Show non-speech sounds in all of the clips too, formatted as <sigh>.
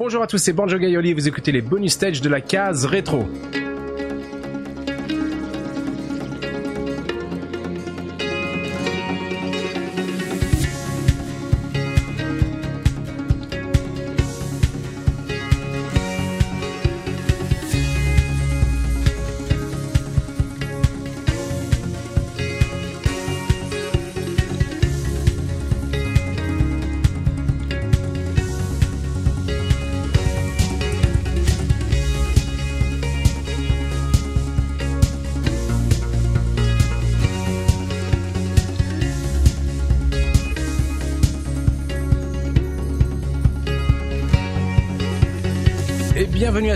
Bonjour à tous, c'est Banjo Gaioli, vous écoutez les bonus stages de la case rétro.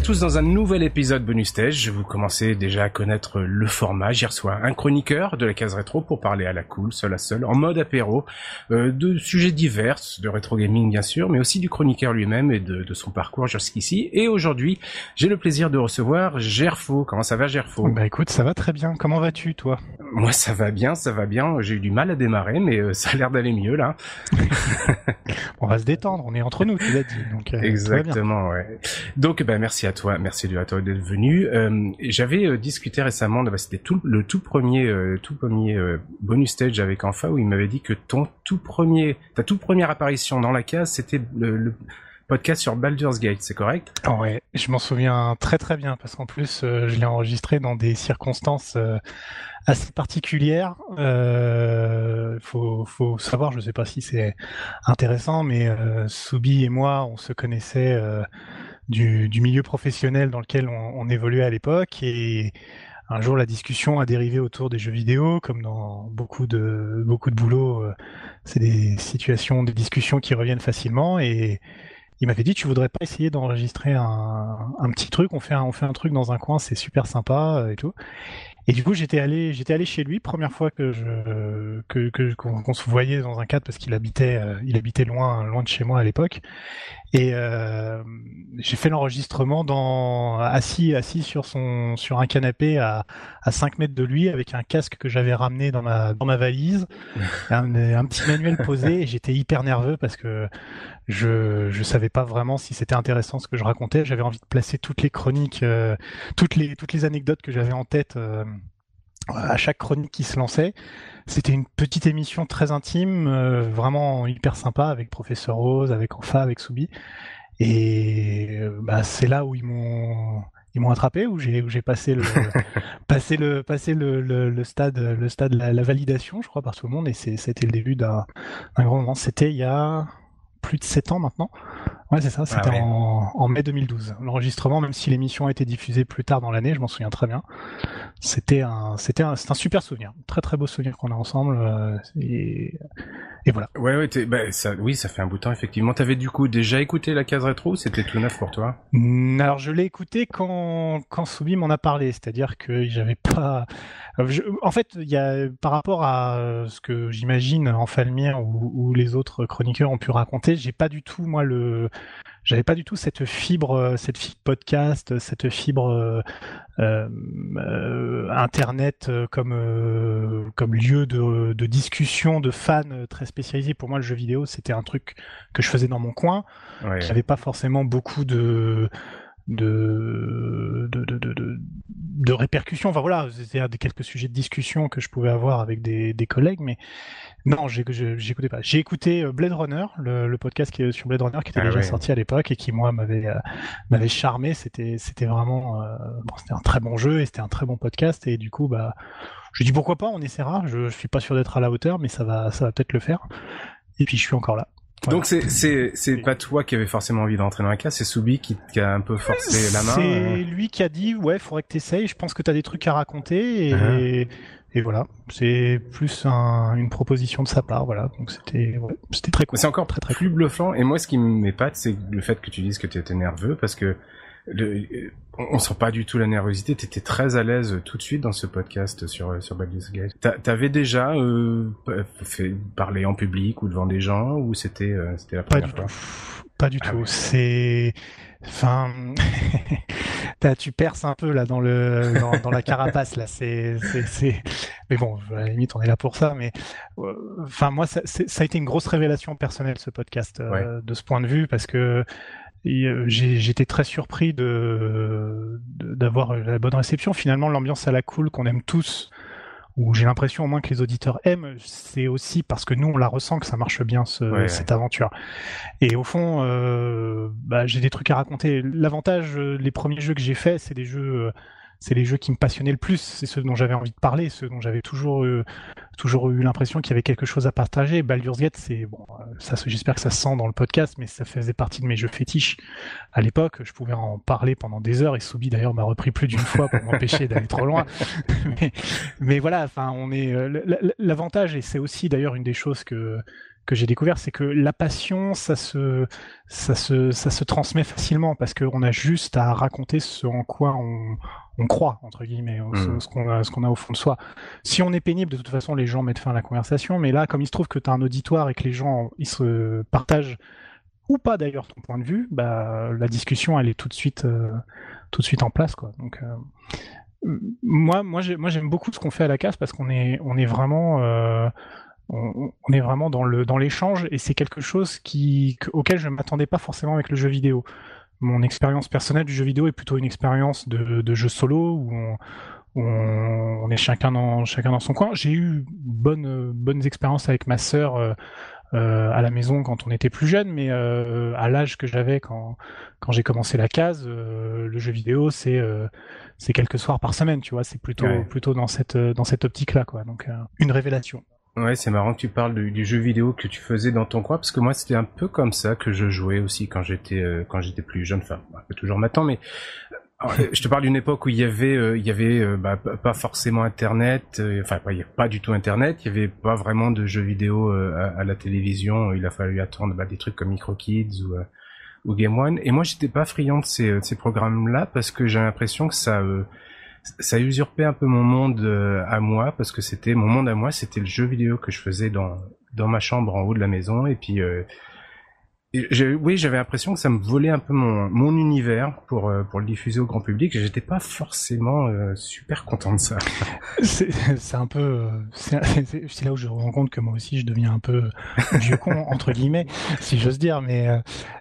Tous dans un nouvel épisode bonus stage. Vous commencez déjà à connaître le format. J'y reçois un chroniqueur de la case rétro pour parler à la cool, seul à seul, en mode apéro, euh, de sujets divers, de rétro gaming bien sûr, mais aussi du chroniqueur lui-même et de, son parcours jusqu'ici. Et aujourd'hui, j'ai le plaisir de recevoir Gerfo. Comment ça va Gerfo? Bah écoute, ça va très bien. Comment vas-tu toi? Moi ça va bien, ça va bien. J'ai eu du mal à démarrer, mais euh, ça a l'air d'aller mieux là. <laughs> on va se détendre, on est entre nous, tu l'as dit. Donc, euh, Exactement, ouais. Donc bah merci merci toi, merci à toi d'être venu. Euh, J'avais euh, discuté récemment, c'était le tout premier, euh, tout premier bonus stage avec Enfa où il m'avait dit que ton tout premier, ta toute première apparition dans la case, c'était le, podcast sur Baldur's Gate, c'est correct? Ouais, je m'en souviens très très bien parce qu'en plus je l'ai enregistré dans des circonstances assez particulières. Euh, faut, savoir, je sais pas si c'est intéressant, mais euh, Soubi et moi, on se connaissait du, milieu professionnel dans lequel on, évoluait à l'époque. Et un jour la discussion a dérivé autour des jeux vidéo. Comme dans beaucoup de beaucoup de boulot euh, c'est des situations des discussions qui reviennent facilement. Et il m'avait dit tu voudrais pas essayer d'enregistrer un, un, petit truc? On fait un, on fait un truc dans un coin c'est super sympa et tout. Et du coup, j'étais allé, j'étais allé chez lui, première fois que je, que, que qu'on, se voyait dans un cadre parce qu'il habitait, euh, il habitait loin, loin de chez moi à l'époque. Et euh, j'ai fait l'enregistrement dans assis, assis sur son, sur un canapé à, à 5 mètres de lui avec un casque que j'avais ramené dans ma, dans ma valise, <laughs> un, un petit manuel posé. Et j'étais hyper nerveux parce que je je savais pas vraiment si c'était intéressant ce que je racontais. J'avais envie de placer toutes les chroniques, euh, toutes les toutes les anecdotes que j'avais en tête euh, à chaque chronique qui se lançait. C'était une petite émission très intime, euh, vraiment hyper sympa avec Professeur Rose, avec Enfa, avec Soubi. Et bah, c'est là où ils m'ont ils m'ont attrapé où j'ai où j'ai passé le <laughs> passé le passé le, le, stade le stade la, la, validation je crois par tout le monde et c'était le début d'un grand moment c'était il y a plus de 7 ans maintenant. Ouais, c'est ça, c'était ah en, mai 2012. L'enregistrement, même si l'émission a été diffusée plus tard dans l'année, je m'en souviens très bien. C'était un, c'était un, un super souvenir, très très beau souvenir qu'on a ensemble. Euh, et, et voilà. Ouais, ouais, bah, ça, oui, ça fait un bout de temps effectivement. T'avais du coup déjà écouté la case rétro, c'était tout neuf pour toi? Alors je l'ai écouté quand quand Soubi m'en a parlé, c'est-à-dire que j'avais pas. en fait, il y a par rapport à ce que j'imagine en Falmire ou, ou les autres chroniqueurs ont pu raconter, j'ai pas du tout moi le j'avais pas du tout cette fibre, euh, cette fibre podcast, cette fibre euh, euh, internet comme comme lieu de, de, discussion de fans très spécialisés. Pour moi, le jeu vidéo, c'était un truc que je faisais dans mon coin. Ouais. J'avais pas forcément beaucoup de de, de, de, de, de répercussions. Enfin voilà, c'était quelques sujets de discussion que je pouvais avoir avec des, des collègues, mais non, j'écoutais pas. J'ai écouté euh, Blade Runner, le, le, podcast qui est sur Blade Runner qui était ah déjà sorti à l'époque et qui moi m'avait euh, m'avait charmé. C'était c'était vraiment euh, bon, c'était un très bon jeu et c'était un très bon podcast et du coup bah je dis pourquoi pas, on essaiera. Je, je suis pas sûr d'être à la hauteur, mais ça va ça va peut-être le faire. Et puis je suis encore là. Donc c'est c'est c'est pas toi qui avais forcément envie d'entrer dans la case, c'est Soubi qui, qui, a un peu forcé la main. C'est lui qui a dit ouais, faudrait que t'essayes. Je pense que t'as des trucs à raconter et, uh-huh. Et voilà, c'est plus un, une proposition de sa part, voilà. Donc c'était, ouais, c'était très cool. C'est encore très très plus bluffant. Et moi, ce qui m'épate, c'est le fait que tu dises que tu étais nerveux, parce que le, on, sent pas du tout la nervosité. T'étais très à l'aise tout de suite dans ce podcast sur sur Baldur's Gate. T'avais déjà euh, fait parler en public ou devant des gens, ou c'était euh, c'était la première fois Pas du ah tout. C'est Enfin, <laughs> tu perces un peu là dans le dans, la carapace là. C'est c'est mais bon, à la limite on est là pour ça. Mais euh, enfin moi ça, ça a été une grosse révélation personnelle ce podcast euh, de ce point de vue parce que j'étais très surpris de d'avoir la bonne réception. Finalement, l'ambiance à la cool qu'on aime tous où j'ai l'impression au moins que les auditeurs aiment, c'est aussi parce que nous on la ressent que ça marche bien ce, cette aventure. Et au fond, euh, bah, j'ai des trucs à raconter. L'avantage, euh, les premiers jeux que j'ai faits, c'est des jeux euh, c'est les jeux qui me passionnaient le plus, c'est ceux dont j'avais envie de parler, ceux dont j'avais toujours eu, toujours eu l'impression qu'il y avait quelque chose à partager. Baldur's Gate, c'est bon, ça, j'espère que ça se sent dans le podcast, mais ça faisait partie de mes jeux fétiches à l'époque. Je pouvais en parler pendant des heures et Soubi d'ailleurs m'a repris plus d'une fois pour m'empêcher d'aller trop loin. <laughs> mais, mais, voilà, enfin, on est euh, l'avantage et c'est aussi d'ailleurs une des choses que que j'ai découvert, c'est que la passion, ça se, ça se, ça se transmet facilement parce qu'on a juste à raconter ce en quoi on, on croit entre guillemets, hmm. ce, qu'on a, ce qu'on a au fond de soi. Si on est pénible, de toute façon, les gens mettent fin à la conversation. Mais là, comme il se trouve que tu as un auditoire et que les gens ils se partagent ou pas d'ailleurs ton point de vue, bah la discussion elle est tout de suite, euh, tout de suite en place quoi. Donc euh, moi, moi, j'aime beaucoup ce qu'on fait à la casse parce qu'on est, on est vraiment euh, on, est vraiment dans le dans l'échange et c'est quelque chose qui auquel je ne m'attendais pas forcément avec le jeu vidéo. Mon expérience personnelle du jeu vidéo est plutôt une expérience de, de jeu solo où on, on, est chacun dans chacun dans son coin. J'ai eu bonnes bonnes expériences avec ma sœur euh, euh, à la maison quand on était plus jeune, mais euh, à l'âge que j'avais quand quand j'ai commencé la case, le jeu vidéo c'est c'est quelques soirs par semaine, tu vois. C'est plutôt plutôt dans cette dans cette optique là, quoi. Donc une révélation. Ouais, c'est marrant que tu parles du, jeu vidéo que tu faisais dans ton coin, parce que moi c'était un peu comme ça que je jouais aussi quand j'étais euh, quand j'étais plus jeune, enfin un peu toujours maintenant, mais euh, <laughs> je te parle d'une époque où il y avait euh, il y avait bah, pas forcément Internet, enfin il n'y a pas du tout Internet, il y avait pas vraiment de jeux vidéo à, la télévision, il a fallu attendre bah, des trucs comme MicroKids ou ou Game One, et moi j'étais pas friand de ces, de ces programmes-là parce que j'ai l'impression que ça ça usurpait un peu mon monde euh, à moi parce que c'était mon monde à moi, c'était le jeu vidéo que je faisais dans dans ma chambre en haut de la maison. Et puis euh, oui, j'avais l'impression que ça me volait un peu mon, mon univers pour euh, pour le diffuser au grand public. J'étais pas forcément euh, super content de ça. <laughs> C'est un peu, euh, c'est là où je me rends compte que moi aussi je deviens un peu vieux con <laughs> entre guillemets, si j'ose dire. Mais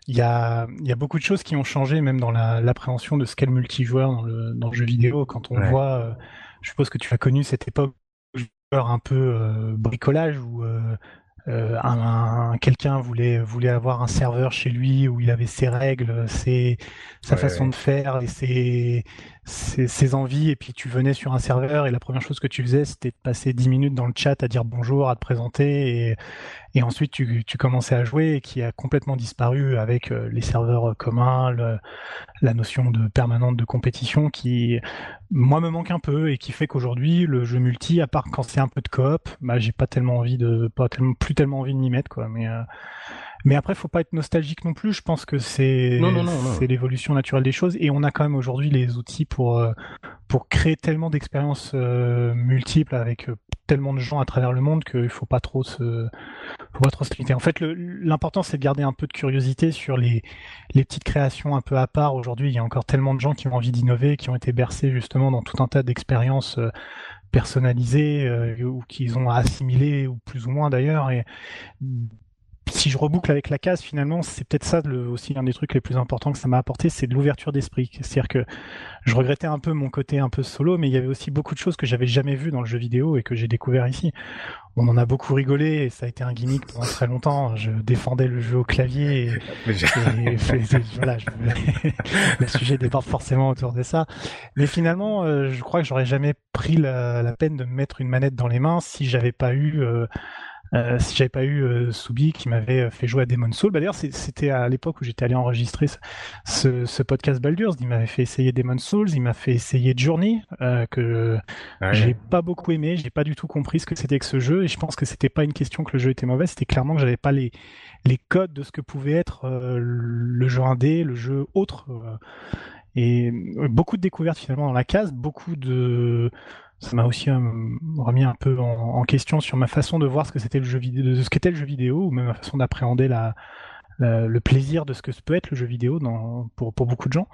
il y a y a beaucoup de choses qui ont changé, même dans l'appréhension de ce qu'est le multijoueur dans le dans le jeu vidéo. Quand on voit, je suppose que tu as connu cette époque un peu bricolage où euh, un, quelqu'un voulait voulait avoir un serveur chez lui où il avait ses règles, ses, sa façon de faire et ses, ses, envies et puis tu venais sur un serveur et la première chose que tu faisais c'était de passer 10 minutes dans le chat à dire bonjour, à te présenter et, ensuite tu, commençais à jouer et qui a complètement disparu avec euh, les serveurs communs, le, la notion de permanente de compétition qui moi me manque un peu et qui fait qu'aujourd'hui le jeu multi à part quand c'est un peu de coop, bah j'ai pas tellement envie de pas tellement plus tellement envie de m'y mettre quoi. Mais euh, mais après, faut pas être nostalgique non plus. Je pense que c'est c'est l'évolution naturelle des choses et on a quand même aujourd'hui les outils pour euh, pour créer tellement d'expériences euh, multiples avec euh, tellement de gens à travers le monde qu'il faut pas trop se faut pas trop se limiter. En fait, l'important c'est de garder un peu de curiosité sur les les petites créations un peu à part. Aujourd'hui, il y a encore tellement de gens qui ont envie d'innover, qui ont été bercés justement dans tout un tas d'expériences personnalisées ou qu'ils ont assimilées ou plus ou moins d'ailleurs et si je reboucle avec la case, finalement, c'est peut-être ça le, aussi un des trucs les plus importants que ça m'a apporté, c'est de l'ouverture d'esprit. C'est-à-dire que je regrettais un peu mon côté un peu solo, mais il y avait aussi beaucoup de choses que j'avais jamais vues dans le jeu vidéo et que j'ai découvert ici. On en a beaucoup rigolé et ça a été un gimmick pendant très longtemps. Je défendais le jeu au clavier et, <laughs> voilà, le sujet déborde forcément autour de ça. Mais finalement, euh, je crois que j'aurais jamais pris la, peine de me mettre une manette dans les mains si j'avais pas eu euh, euh, si j'avais pas eu euh, Soubi qui m'avait euh, fait jouer à Demon's Soul, bah d'ailleurs c'était à l'époque où j'étais allé enregistrer ce, ce, podcast Baldur's, il m'avait fait essayer Demon's Souls, il m'a fait essayer Journey euh, que ah j'ai pas beaucoup aimé, j'ai pas du tout compris ce que c'était que ce jeu et je pense que c'était pas une question que le jeu était mauvais, c'était clairement que j'avais pas les les codes de ce que pouvait être le jeu indé, le jeu autre et beaucoup de découvertes finalement dans la case, beaucoup de ça m'a aussi euh, remis un peu en, question sur ma façon de voir ce que c'était le jeu vidéo, de ce qu'était le jeu vidéo, ou même ma façon d'appréhender la, le plaisir de ce que peut être le jeu vidéo dans, pour, pour beaucoup de gens.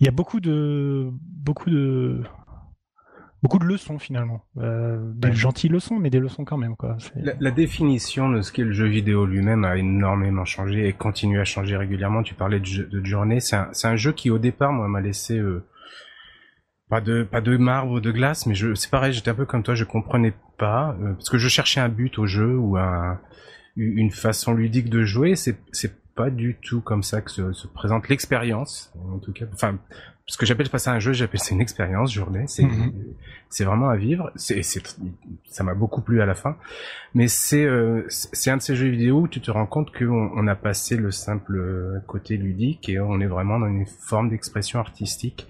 Il y a beaucoup de beaucoup de beaucoup de leçons finalement, euh, des gentilles leçons, mais des leçons quand même quoi. La, la, définition de ce qu'est le jeu vidéo lui-même a énormément changé et continue à changer régulièrement. Tu parlais de, de journée, c'est un, un, jeu qui au départ moi m'a laissé euh, pas de pas de marbre de glace, mais je c'est pareil, j'étais un peu comme toi, je comprenais pas euh, parce que je cherchais un but au jeu ou un, une façon ludique de jouer. C'est c'est pas du tout comme ça que se, se présente l'expérience, en tout cas. Enfin, ce que j'appelle pas ça un jeu, j'appelle c'est une expérience journée. C'est mhm. c'est vraiment à vivre. C'est ça m'a beaucoup plu à la fin, mais c'est euh, c'est un de ces jeux vidéo où tu te rends compte qu'on on a passé le simple côté ludique et on est vraiment dans une forme d'expression artistique.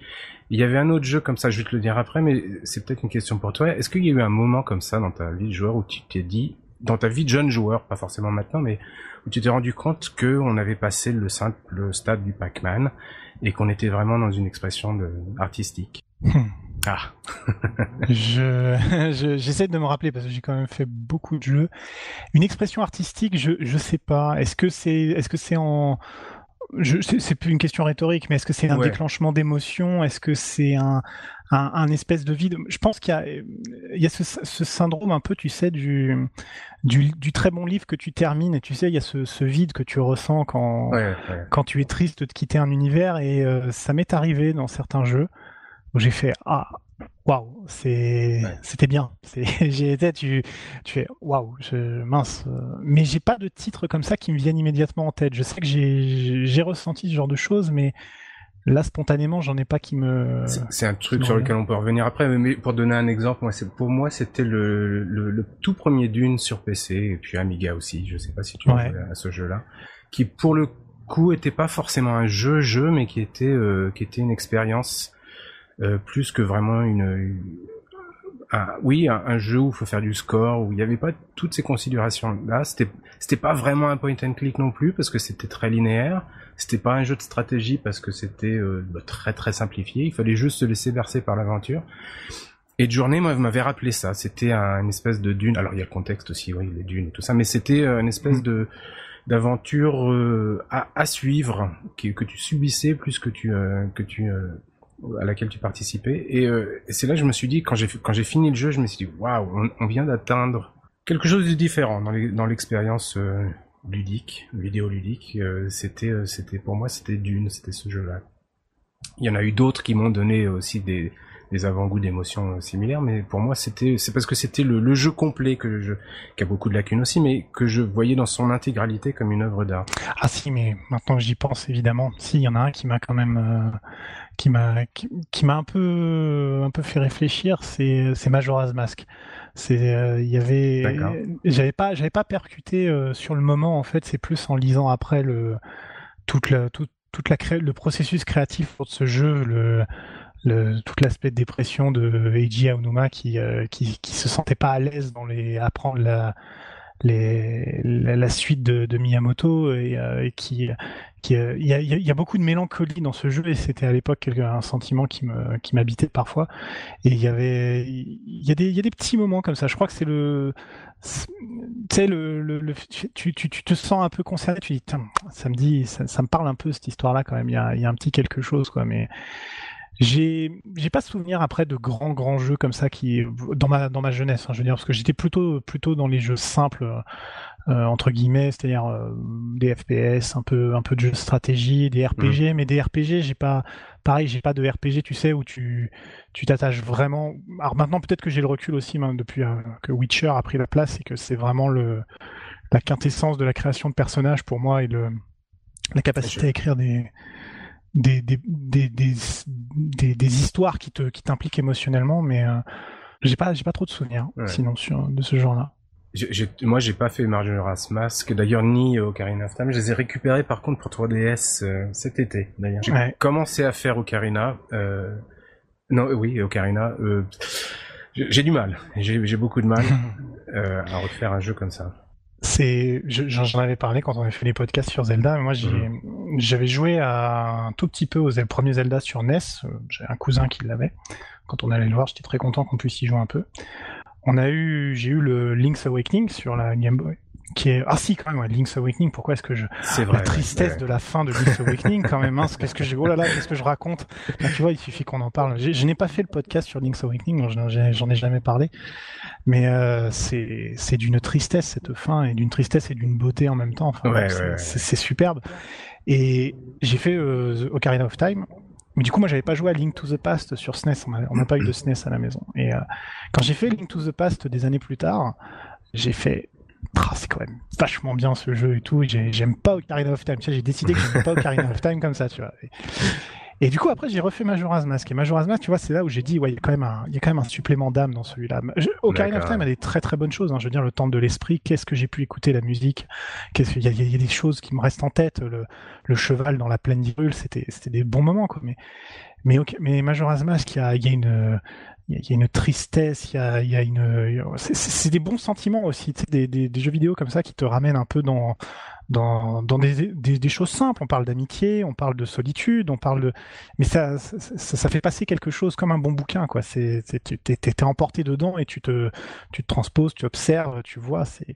Il y avait un autre jeu comme ça, je vais te le dire après, mais c'est peut-être une question pour toi. Est-ce qu'il y a eu un moment comme ça dans ta vie de joueur où tu t'es dit, dans ta vie de jeune joueur, pas forcément maintenant, mais où tu t'es rendu compte que on avait passé le simple stade du Pac-Man et qu'on était vraiment dans une expression de, artistique? Hmm. Ah. <laughs> je, j'essaie de me rappeler parce que j'ai quand même fait beaucoup de jeux. Une expression artistique, je je sais pas. Est-ce que c'est est-ce que c'est en c'est plus une question rhétorique, mais est-ce que c'est un déclenchement d'émotion? Est-ce que c'est un, un, un, espèce de vide? Je pense qu'il y a, il y a ce, ce, syndrome un peu, tu sais, du, du, du, très bon livre que tu termines, et tu sais, il y a ce, ce vide que tu ressens quand, quand tu es triste de quitter un univers, et euh, ça m'est arrivé dans certains jeux où j'ai fait ah waouh, c'est c'était bien. <laughs> J'ai été tu tu fais waouh, mince. Mais j'ai pas de titre comme ça qui me viennent immédiatement en tête. Je sais que j'ai ressenti ce genre de choses, mais là spontanément, j'en ai pas qui me. C'est un truc sur lequel on peut revenir après. Mais pour donner un exemple, moi, pour moi, c'était le, le, tout premier Dune sur PC et puis Amiga aussi. Je sais pas si tu ouais. à ce jeu-là, qui pour le coup était pas forcément un jeu jeu, mais qui était euh, qui était une expérience euh, plus que vraiment une, un, oui, un, jeu où il faut faire du score, où il n'y avait pas toutes ces considérations là. C'était, c'était pas vraiment un point and click non plus parce que c'était très linéaire. C'était pas un jeu de stratégie parce que c'était euh, bah, très très simplifié. Il fallait juste se laisser bercer par l'aventure. Et de journée, moi, m'avait rappelé ça. C'était un, une espèce de dune. Alors il y a le contexte aussi, oui, les dunes et tout ça, mais c'était euh, une espèce mm. de d'aventure à, à, suivre que, que tu subissais plus que tu que tu à laquelle tu participais. Euh, et, c'est là que je me suis dit, quand j'ai fini le jeu, je me suis dit, waouh, on, vient d'atteindre quelque chose de différent dans l'expérience euh, ludique, vidéo ludique. Euh, c'était c'était pour moi c'était Dune, c'était ce jeu-là. Il y en a eu d'autres qui m'ont donné aussi des avant-goûts d'émotions similaires, mais pour moi c'était c'est parce que c'était le, le, jeu complet que je qui a beaucoup de lacunes aussi, mais que je voyais dans son intégralité comme une œuvre d'art. Ah si, mais maintenant que j'y pense évidemment, si il y en a un qui m'a quand même qui m'a qui, m'a un peu un peu fait réfléchir, c'est c'est Majora's Mask. C'est euh, il y avait j'avais pas j'avais pas percuté euh, sur le moment en fait, c'est plus en lisant après le toute la toute toute la cré... le processus créatif pour ce jeu, le le, tout l'aspect de dépression de Eiji Aonuma qui, euh, qui, qui se sentait pas à l'aise dans les apprendre la les, la, suite de, de Miyamoto et, et qui euh, il y, a, y, a, beaucoup de mélancolie dans ce jeu et c'était à l'époque un sentiment qui me qui m'habitait parfois. Et il y avait il y y a des petits moments comme ça. Je crois que c'est le tu sais le, le, tu, tu, tu, te sens un peu concerné tu dis ça me dit ça, ça, me parle un peu cette histoire là quand même. Il y a, y a un petit quelque chose quoi mais j'ai j'ai pas souvenir après de grands grands jeux comme ça qui dans ma dans ma jeunesse hein, je veux dire parce que j'étais plutôt plutôt dans les jeux simples euh, entre guillemets, c'est-à-dire euh, des FPS, un peu un peu de jeux de stratégie, des RPG, mm. mais des RPG, j'ai pas pareil, j'ai pas de RPG, tu sais, où tu tu t'attaches vraiment. Alors maintenant, peut-être que j'ai le recul aussi même, depuis euh, que Witcher a pris la place et que c'est vraiment le la quintessence de la création de personnages pour moi et le la capacité à écrire des des, des, des, des, des, histoires qui te qui t'impliquent émotionnellement, mais j'ai pas j'ai pas trop de souvenirs sinon sur de ce genre-là. J'ai, moi, j'ai pas fait Majora's Mask, d'ailleurs ni Ocarina of Time. Je les ai récupérés par contre pour 3DS euh, cet été. D'ailleurs, j'ai commencé à faire Ocarina. Euh... Non, oui, Ocarina. Euh... J'ai du mal. J'ai beaucoup de mal <laughs> euh, à refaire un jeu comme ça. C'est, j'en avais parlé quand on avait fait les podcasts sur Zelda. moi, mhm. J'avais joué à un tout petit peu aux premiers Zelda sur NES. J'ai un cousin qui l'avait. Quand on allait le voir, j'étais très content qu'on puisse y jouer un peu. On a eu, j'ai eu le Link's Awakening sur la Game Boy, qui est ah si quand même ouais, Link's Awakening pourquoi est-ce que je c'est vrai la tristesse de la fin de Link's Awakening quand même hein, qu'est-ce que je oh là là qu'est-ce que je raconte? Tu vois il suffit qu'on en parle. Je n'ai pas fait le podcast sur Link's Awakening j'en ai jamais parlé. Mais euh, c'est c'est d'une tristesse cette fin et d'une tristesse et d'une beauté en même temps. Enfin Ouais, c'est superbe et j'ai fait euh, Ocarina of Time mais du coup, moi, j'avais pas joué à Link to the Past sur SNES. On n'a pas eu de SNES à la maison. Et euh, quand j'ai fait Link to the Past des années plus tard, j'ai fait. Ah, c'est quand même vachement bien ce jeu et tout. J'aime pas Ocarina of Time. J'ai décidé que j'aimais pas Ocarina of Time comme ça, tu vois. Et du coup, après, j'ai refait Majora's Mask. Et Majora's Mask, tu vois, c'est là où j'ai dit, ouais, il y a quand même un, il y a quand même un supplément d'âme dans celui-là. Ocarina of. Time a des très très bonnes choses. hein. Je veux dire, le temple de l'esprit. Qu'est-ce que j'ai pu écouter la musique Qu'est-ce qu'il y, y a- des choses qui me restent en tête. Le, le cheval dans la plaine d'Hyrule, c'était c'était des bons moments, quoi. Mais mais, ok, mais Majora's Mask, il y a, il y a une, il y a- une tristesse, il y a, il y a une, c'est- des bons sentiments aussi, tu sais, des, des, des jeux vidéo comme ça qui te ramènent un peu dans, dans, dans des, des, des choses simples. On parle d'amitié, on parle de solitude, on parle de, mais ça, ça, ça, fait passer quelque chose comme un bon bouquin, quoi. C'est, c'est- tu t'es, t'es emporté dedans et tu te, tu te transposes, tu observes, tu vois. C'est,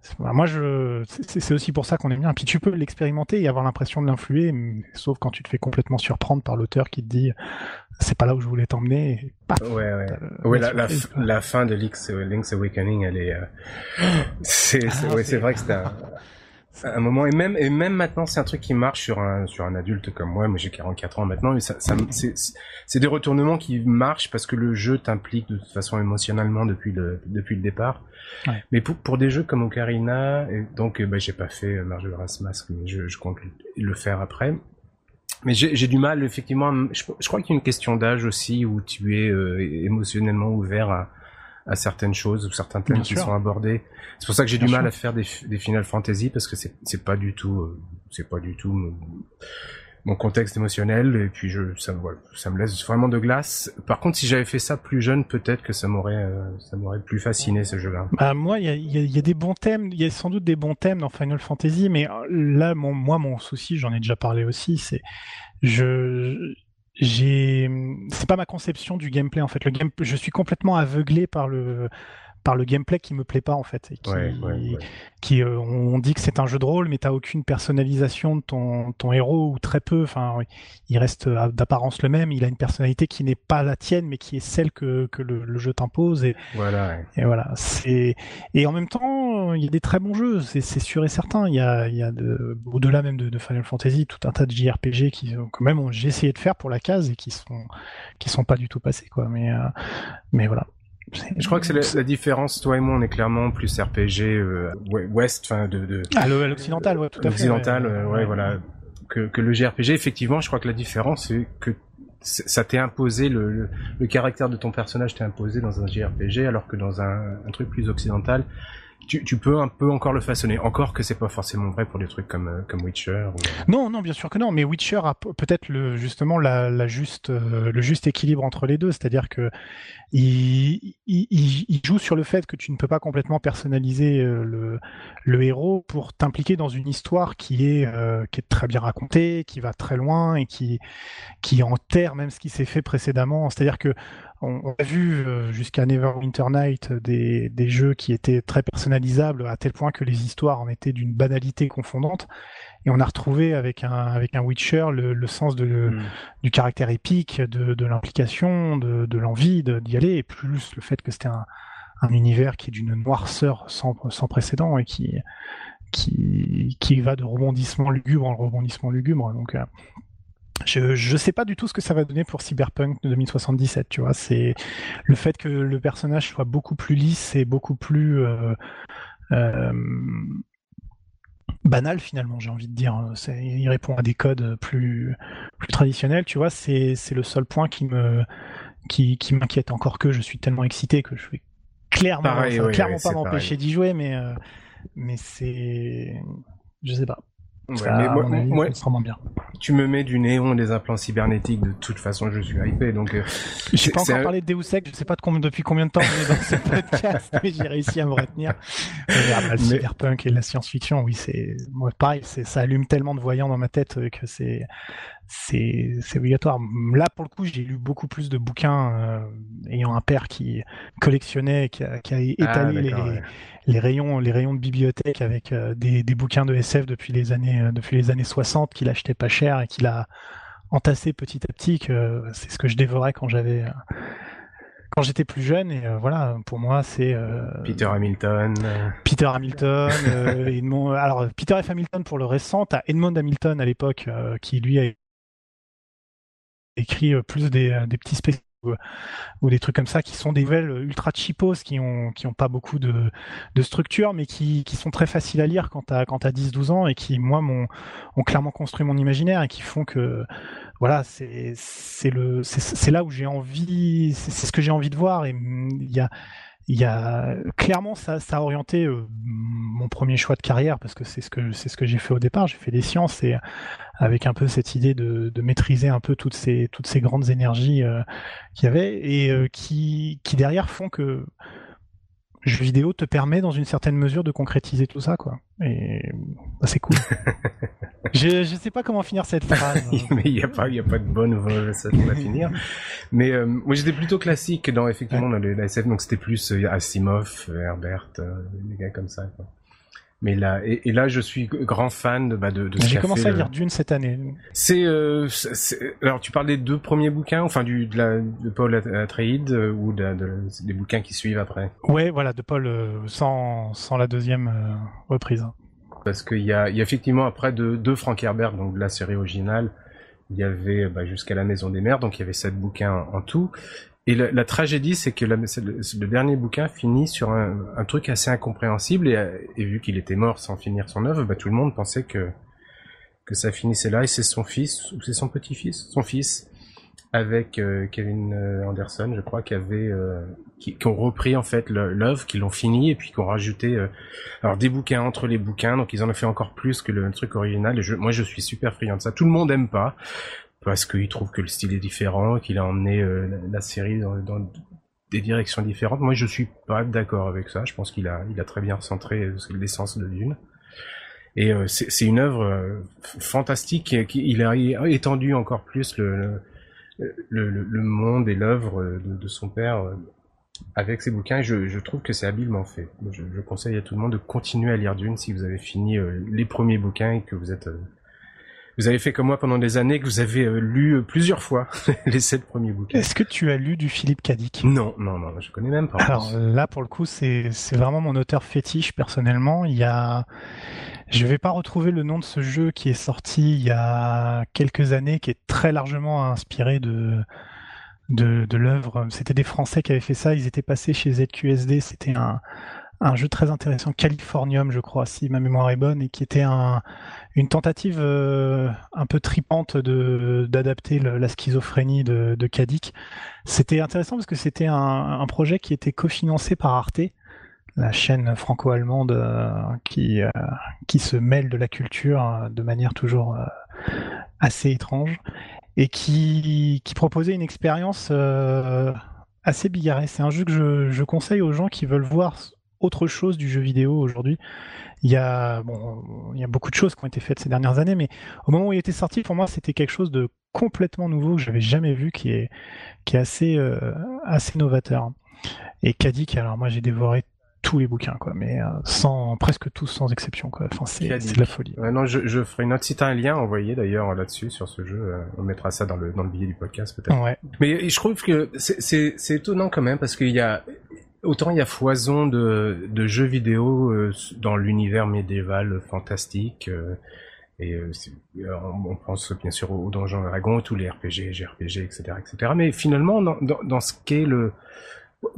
c'est- moi je, c'est, c'est aussi pour ça qu'on aime bien. Puis tu peux l'expérimenter et avoir l'impression de l'influer, sauf quand tu te fais complètement surprendre par l'auteur qui te dit, c'est pas là où je voulais t'emmener. Ouais, ouais. le- Ouais, la la, fin de Link's, Link's Awakening, elle est, euh, <gasps> c'est, c'est, Ah, ouais, c'est- c'est vrai que c'était <laughs> un, un moment, et même, et même maintenant, c'est un truc qui marche sur un, sur un adulte comme moi, moi j'ai 44 ans maintenant, mais ça, ça, c'est, des retournements qui marchent parce que le jeu t'implique de toute façon émotionnellement depuis le, depuis le départ. Ouais. Mais pour, pour des jeux comme Ocarina, et donc, euh, bah, j'ai pas fait euh, Majora's Mask, mais je, je compte le- faire après. Mais j'ai du mal, effectivement. je crois qu'il y a une question d'âge aussi où tu es euh, émotionnellement ouvert à, à certaines choses ou certains thèmes Bien qui sûr. sont abordés. C'est pour ça que j'ai du mal sûr. à faire des, Final Fantasy parce que c'est pas du tout, euh, c'est pas du tout mon, mon contexte émotionnel et puis je ça, me- voilà, ça me laisse vraiment de glace. Par contre, si j'avais fait ça plus jeune, peut-être que ça m'aurait euh, ça m'aurait plus fasciné ce jeu-là. Bah, moi, il y a, il y a- il y a des bons thèmes, il y a sans doute des bons thèmes dans Final Fantasy, mais euh, là, mon, moi, mon souci, j'en ai déjà parlé aussi, c'est je j'ai c'est pas ma conception du gameplay en fait. Le game, je suis complètement aveuglé par le par le gameplay qui me plaît pas en fait et qui, Ouais, ouais, ouais. qui euh, on dit que c'est un jeu de rôle mais t'as aucune personnalisation de ton ton héros ou très peu enfin il reste euh, d'apparence le même il a une personnalité qui n'est pas la tienne mais qui est celle que que le, le jeu t'impose et Voilà. et voilà, c'est et en même temps, il y a des très bons jeux, c'est sûr et certain. Il y a, il y a de... au-delà même de, de Final Fantasy, tout un tas de JRPG qui quand même j'ai essayé de faire pour la case et qui sont qui sont pas du tout passés quoi. Mais euh, mais voilà. Je crois que c'est la, la différence. Toi et moi, on est clairement plus RPG euh, ouais, West, enfin de, de Ah, l'occidental, ouais, tout à fait. occidental, ouais. euh, ouais, voilà, que, que le JRPG. Effectivement, je crois que la différence, c'est que ça t'est imposé, le, le, le caractère de ton personnage t'est imposé dans un JRPG, alors que dans un, un truc plus occidental, tu, peux un peu encore le façonner. Encore que c'est pas forcément vrai pour des trucs comme, euh, comme Witcher. ou- Non, non, bien sûr que non. Mais Witcher a peut-être justement la, juste euh, le juste équilibre entre les deux, c'est-à-dire que il, joue sur le fait que tu ne peux pas complètement personnaliser euh, le, héros pour t'impliquer dans une histoire qui est euh, qui est très bien racontée, qui va très loin et qui qui enterre même ce qui s'est fait précédemment. C'est-à-dire que on, a vu euh, jusqu'à Neverwinter Night des, des jeux qui étaient très personnalisables à tel point que les histoires en étaient d'une banalité confondante. Et on a retrouvé avec un avec un Witcher le, le sens de, Mm. du caractère épique, de, de l'implication, de, de l'envie de- d'y aller, et plus le fait que c'était un, un univers qui est d'une noirceur sans, sans précédent et qui qui qui va de rebondissement lugubre en rebondissement lugubre. Donc euh, je je sais pas du tout ce que ça va donner pour Cyberpunk de 2077. Tu vois, c'est le fait que le personnage soit beaucoup plus lisse et beaucoup plus euh, euh, banal finalement, j'ai envie de dire. Il répond à des codes plus plus traditionnels, tu vois. C'est le seul point qui me qui qui m'inquiète. Encore que je suis tellement excité que je vais clairement Pareil, oui, clairement oui, pas m'empêcher d'y jouer, mais euh, mais c'est je sais pas. Ouais, Ça, mais moi, avis, moi, bien. tu me mets du néon, des implants cybernétiques, de toute façon, je suis hypé. Donc, euh, J'ai pas encore un- parlé de Deus Ex, je sais pas de combien, depuis combien de temps on est dans ce <laughs> podcast, mais j'ai réussi à me retenir. Mais, <laughs> ah, bah, le Mais- cyberpunk et la science-fiction, oui, c'est, moi, pareil, ça allume tellement de voyants dans ma tête euh, que c'est, c'est obligatoire. Là, pour le coup, j'ai lu beaucoup plus de bouquins euh, ayant un père qui collectionnait, qui a, qui a ah, étalé les, les, rayons, les rayons de bibliothèque avec euh, des, des, bouquins de SF depuis les années, euh, depuis les années 60 qu'il achetait pas cher et qu'il a entassé petit à petit. Que c'est ce que je dévorais quand j'avais quand j'étais plus jeune et voilà pour moi c'est Peter Hamilton Peter Hamilton Edmond alors Peter F Hamilton pour le récent à Edmond Hamilton à l'époque qui lui a écrit euh, plus des, euh, petits spéciaux ou des trucs comme ça qui sont des nouvelles ultra cheapos qui ont qui ont pas beaucoup de, de structure mais qui, qui sont très faciles à lire quand t'as quand t'as 10 12 ans et qui moi m'ont ont clairement construit mon imaginaire et qui font que voilà c'est c'est le c'est là où j'ai envie c'est ce que j'ai envie de voir et il y a il y a clairement ça, a orienté euh, mon premier choix de carrière parce que c'est ce que c'est ce que j'ai fait au départ. J'ai fait des sciences et avec un peu cette idée de, de maîtriser un peu toutes ces toutes ces grandes énergies euh, qu'il y avait et euh, qui qui derrière font que jeu vidéo te permet dans une certaine mesure de concrétiser tout ça quoi. Et bah, c'est cool. <laughs> je je sais pas comment finir cette phrase. <laughs> mais il y a pas il y a pas de bonne façon de finir. Mais euh, moi j'étais plutôt classique dans effectivement dans les, la SF donc c'était plus euh, Asimov, Herbert, euh, des gars comme ça quoi. Mais là, et, là, je suis grand fan de, bah, de, de J'ai commencé à lire Dune cette année. C'est, euh, alors tu parles des deux premiers bouquins, enfin du de, la, de Paul Atreides euh, ou de, des bouquins qui suivent après? Ouais, voilà, de Paul euh, sans sans la deuxième reprise. Parce qu'il y a, y a effectivement après de, de Frank Herbert, donc de la série originale, il y avait bah, jusqu'à la Maison des Mers, donc il y avait sept bouquins en tout. Et la, tragédie, c'est que le, dernier bouquin finit sur un, truc assez incompréhensible et, et vu qu'il était mort sans finir son œuvre, bah, tout le monde pensait que ça finissait là et c'est son fils ou c'est son petit-fils, son fils avec euh, Kevin euh, Anderson, je crois, qui avait euh, qui, ont repris en fait l'œuvre, qui l'ont fini et puis qui ont rajouté euh, alors des bouquins entre les bouquins, donc ils en ont fait encore plus que le, truc original. Et moi, je suis super friand de ça. Tout le monde aime pas parce qu'il trouve que le style est différent, qu'il a emmené euh, la, série dans, des directions différentes. Moi, je suis pas d'accord avec ça. Je pense qu'il a, il a très bien recentré euh, l'essence de Dune. Et euh, c'est une œuvre fantastique. Qui, il a étendu encore plus le, monde et l'œuvre de, son père avec ses bouquins. Je, trouve que c'est habilement fait. Je, conseille à tout le monde de continuer à lire Dune si vous avez fini les premiers bouquins et que vous êtes vous avez fait comme moi pendant des années, que vous avez euh, lu euh, plusieurs fois <laughs> les sept premiers bouquins. Est-ce que tu as lu du Philippe Cadic? Non, non, non, je connais même pas. Alors là, pour le coup, c'est c'est vraiment mon auteur fétiche personnellement. Il y a, je vais pas retrouver le nom de ce jeu qui est sorti il y a quelques années, qui est très largement inspiré de de, de l'œuvre. C'était des Français qui avaient fait ça. Ils étaient passés chez ZQSD. C'était un un jeu très intéressant, Californium, je crois, si ma mémoire est bonne, et qui était un, une tentative euh, un peu tripante de d'adapter la schizophrénie de, de. C'était intéressant parce que c'était un, projet qui était cofinancé par Arte, la chaîne franco-allemande euh, qui euh, qui se mêle de la culture de manière toujours assez étrange et qui qui proposait une expérience assez bigarrée. C'est un jeu que je, je conseille aux gens qui veulent voir autre chose du jeu vidéo aujourd'hui. Il y a bon, il y a beaucoup de choses qui ont été faites ces dernières années, mais au moment où il était sorti, pour moi, c'était quelque chose de complètement nouveau que j'avais jamais vu, qui est qui est assez euh, assez novateur. Et Kadik, alors moi j'ai dévoré tous les bouquins quoi mais euh, sans presque tous sans exception quoi enfin c'est de la folie ouais, non je, je ferai une note si t'as un lien envoyé d'ailleurs là-dessus sur ce jeu euh, on mettra ça dans le dans le billet du podcast peut-être ouais. mais je trouve que c'est c'est étonnant quand même parce qu'il y a autant il y a foison de, de jeux vidéo euh, dans l'univers médiéval fantastique. Euh, et euh, on, pense bien sûr aux Donjons Dragons, tous les RPG, JRPG, etc., etc. Mais finalement, dans, dans, dans ce qu'est le,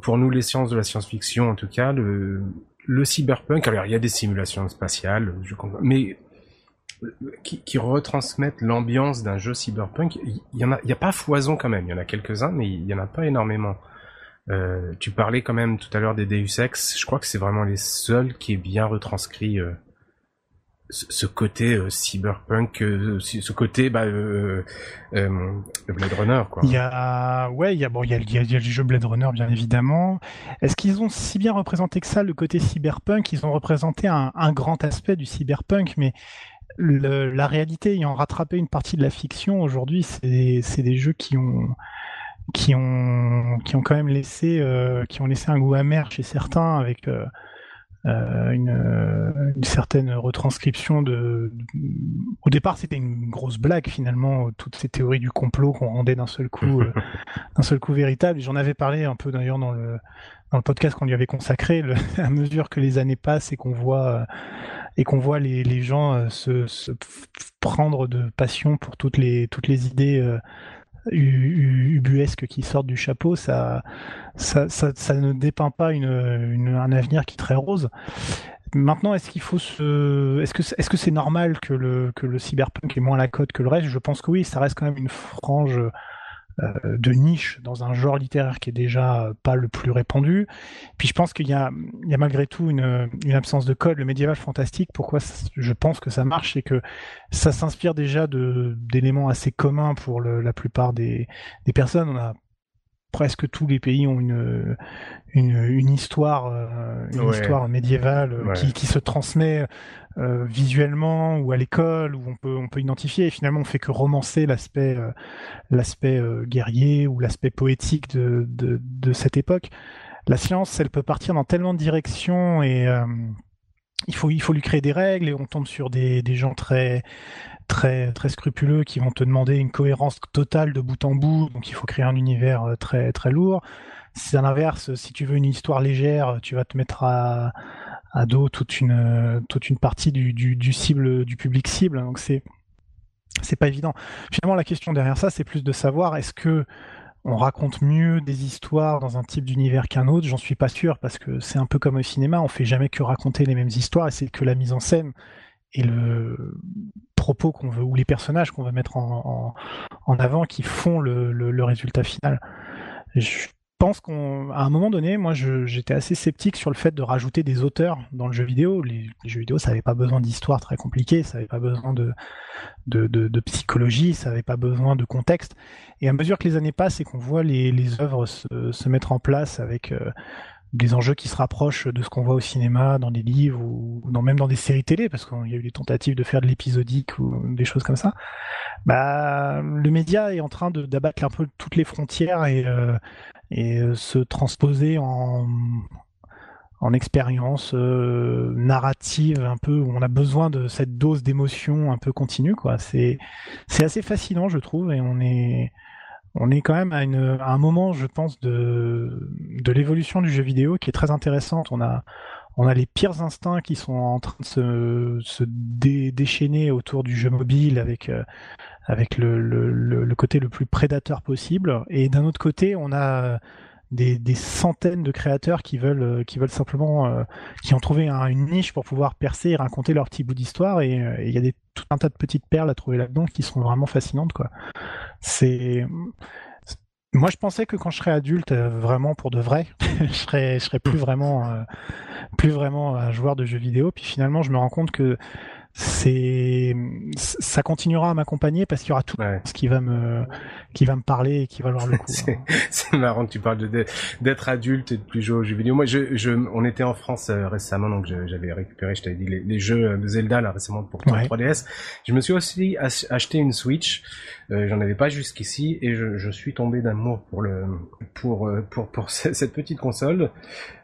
pour nous les sciences de la science-fiction, en tout cas, le, le cyberpunk. Alors il y a des simulations spatiales, je comprends, mais qui, qui retransmettent l'ambiance d'un jeu cyberpunk, il y en a, il y a pas foison quand même. Il y en a quelques-uns, mais il y en a pas énormément. Euh, tu parlais quand même tout à l'heure des Deus Ex. Je crois que c'est vraiment les seuls qui est bien retranscrit euh, ce, côté euh, cyberpunk, ce côté bah, Blade Runner. Il y a, ouais, il y a bon, il y a, le jeu Blade Runner bien évidemment. Est-ce qu'ils ont si bien représenté que ça le côté cyberpunk? Ils ont représenté un grand aspect du cyberpunk, mais la réalité ayant rattrapé une partie de la fiction, aujourd'hui, c'est des jeux qui ont qui ont qui ont quand même laissé euh, qui ont laissé un goût amer chez certains avec euh, euh, une, une, certaine retranscription de, Au départ, c'était une grosse blague finalement, toutes ces théories du complot qu'on rendait d'un seul coup, <laughs> d'un seul coup véritable. J'en avais parlé un peu d'ailleurs dans le dans le podcast qu'on lui avait consacré. Le, <laughs> à mesure que les années passent et qu'on voit et qu'on voit les, les gens se, se, prendre de passion pour toutes les toutes les idées ubuesque qui sortent du chapeau, ça, ça, ça, ne dépeint pas une, un avenir qui est très rose. Maintenant, est-ce qu'il faut se, est-ce que est-ce que c'est normal que le que le cyberpunk ait moins la cote que le reste? Je pense que oui, ça reste quand même une frange de niche dans un genre littéraire qui est déjà pas le plus répandu. Puis je pense qu'il y a, malgré tout une, absence de code. Le médiéval fantastique, pourquoi je pense que ça marche, c'est que ça s'inspire déjà d'éléments assez communs pour la plupart des, des personnes. On a presque tous les pays ont une une, une histoire euh, histoire médiévale euh, qui, qui se transmet euh, visuellement ou à l'école où on peut on peut identifier. Et finalement on fait que romancer l'aspect euh, l'aspect euh, guerrier ou l'aspect poétique de, de, de cette époque. La science, elle peut partir dans tellement de directions et il faut il faut lui créer des règles et on tombe sur des, des gens très très très scrupuleux qui vont te demander une cohérence totale de bout en bout. Donc il faut créer un univers très très lourd c'est à l'inverse si tu veux une histoire légère tu vas te mettre à à dos toute une toute une partie du, du, cible du public cible. Donc c'est c'est pas évident. Finalement, la question derrière ça, c'est plus de savoir est-ce que on raconte mieux des histoires dans un type d'univers qu'un autre? J'en suis pas sûr parce que c'est un peu comme au cinéma, on fait jamais que raconter les mêmes histoires et c'est que la mise en scène et le propos qu'on veut ou les personnages qu'on veut mettre en, en, avant qui font le, le, résultat final. Pense qu'à un moment donné, moi, j'étais assez sceptique sur le fait de rajouter des auteurs dans le jeu vidéo. Les, jeux vidéo, ça n'avait pas besoin d'histoire très compliquée, ça n'avait pas besoin de, psychologie, ça n'avait pas besoin de contexte. Et à mesure que les années passent et qu'on voit les, œuvres se, se, mettre en place avec euh, des enjeux qui se rapprochent de ce qu'on voit au cinéma, dans les livres ou dans, même dans des séries télé, parce qu'il y a eu des tentatives de faire de l'épisodique ou des choses comme ça. Bah, le média est en train d'abattre un peu toutes les frontières et euh, euh, se transposer en, en expérience euh, narrative un peu où on a besoin de cette dose d'émotion un peu continue c'est assez fascinant je trouve et on est on est quand même à, un moment je pense de l'évolution du jeu vidéo qui est très intéressante on a les pires instincts qui sont en train de se, déchaîner autour du jeu mobile avec euh, le, côté le plus prédateur possible. Et d'un autre côté, on a des, centaines de créateurs qui veulent, veulent simplement, euh, qui ont trouvé une niche pour pouvoir percer et raconter leur petit bout d'histoire. Et il y a des, tout un tas de petites perles à trouver là-dedans qui sont vraiment fascinantes, quoi. C'est, moi, je pensais que quand je serais adulte, euh, vraiment pour de vrai, <laughs> je serais, je serais plus vraiment, euh, plus vraiment un joueur de jeux vidéo. Puis finalement, je me rends compte que c'est ça continuera à m'accompagner parce qu'il y aura tout ce qui va me qui va me parler et qui va valoir le coup. c'est, <laughs> c'est marrant que tu parles de, d'être adulte et de plus jouer aux jeux vidéo. Moi, je, je on était en France euh, récemment, donc j'avais récupéré, je t'avais dit les, les, jeux de Zelda là récemment pour 3DS. Je me suis aussi acheté une Switch. Euh, j'en avais pas jusqu'ici et je, je suis tombé d'amour pour le pour euh, pour pour, pour <laughs> cette petite console.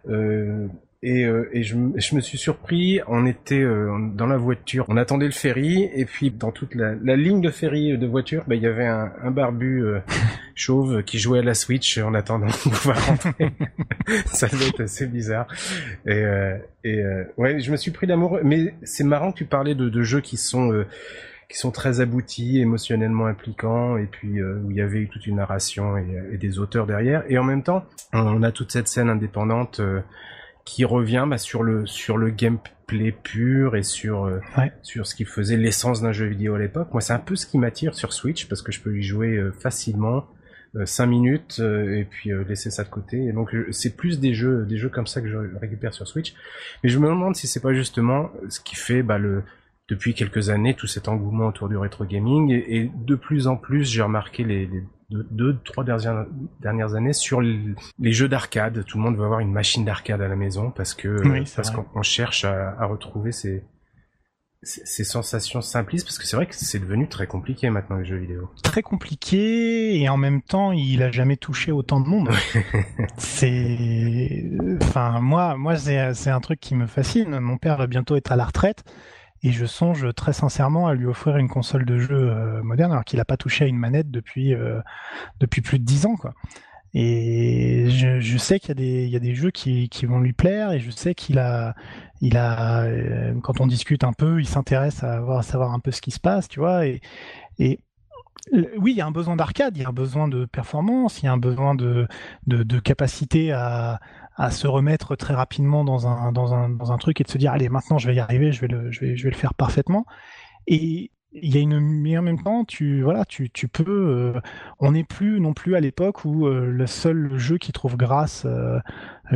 Euh, et, euh, et je, je, me suis surpris, on était euh, dans la voiture, on attendait le ferry, et puis dans toute la, la ligne de ferry de voiture, bah, il y avait un, un barbu euh, <laughs> chauve qui jouait à la Switch en attendant de pouvoir rentrer. <laughs> Ça devait être assez bizarre. Et, et ouais, je me suis pris d'amour, mais c'est marrant que tu parlais de, de jeux qui sont qui sont très aboutis, émotionnellement impliquants, et puis où il y avait eu toute une narration et, et, des auteurs derrière. Et en même temps, on a toute cette scène indépendante qui revient bah, sur le sur le gameplay pur et sur euh, sur ce qui faisait l'essence d'un jeu vidéo à l'époque. Moi, c'est un peu ce qui m'attire sur Switch parce que je peux y jouer euh, facilement. 5 euh, minutes et puis laisser ça de côté et donc c'est plus des jeux des jeux comme ça que je récupère sur Switch mais je me demande si c'est pas justement ce qui fait bah, le depuis quelques années tout cet engouement autour du rétro gaming et, de plus en plus j'ai remarqué les, les deux, trois dernières, dernières années sur les jeux d'arcade. Tout le monde veut avoir une machine d'arcade à la maison parce que parce qu'on cherche à, à, retrouver ces ces sensations simplistes parce que c'est vrai que c'est devenu très compliqué maintenant les jeux vidéo. Très compliqué et en même temps il a jamais touché autant de monde. <laughs> c'est, enfin moi moi c'est un truc qui me fascine. Mon père va bientôt être à la retraite et je songe très sincèrement à lui offrir une console de jeu euh, moderne alors qu'il a pas touché à une manette depuis euh, depuis plus de dix ans quoi. Et je, sais qu'il y y a des jeux qui, qui vont lui plaire et je sais qu'il a il a euh, quand on discute un peu, il s'intéresse à, à savoir un peu ce qui se passe, tu vois et et oui, il y a un besoin d'arcade, il y a un besoin de performance, il y a un besoin de, de capacité à, à se remettre très rapidement dans un, dans, un, dans un truc et de se dire allez maintenant je vais y arriver, je vais le, je vais, je vais le faire parfaitement. Et il y a une mais en même temps tu voilà tu, tu peux euh, on n'est plus non plus à l'époque où euh, le seul jeu qui trouve grâce euh,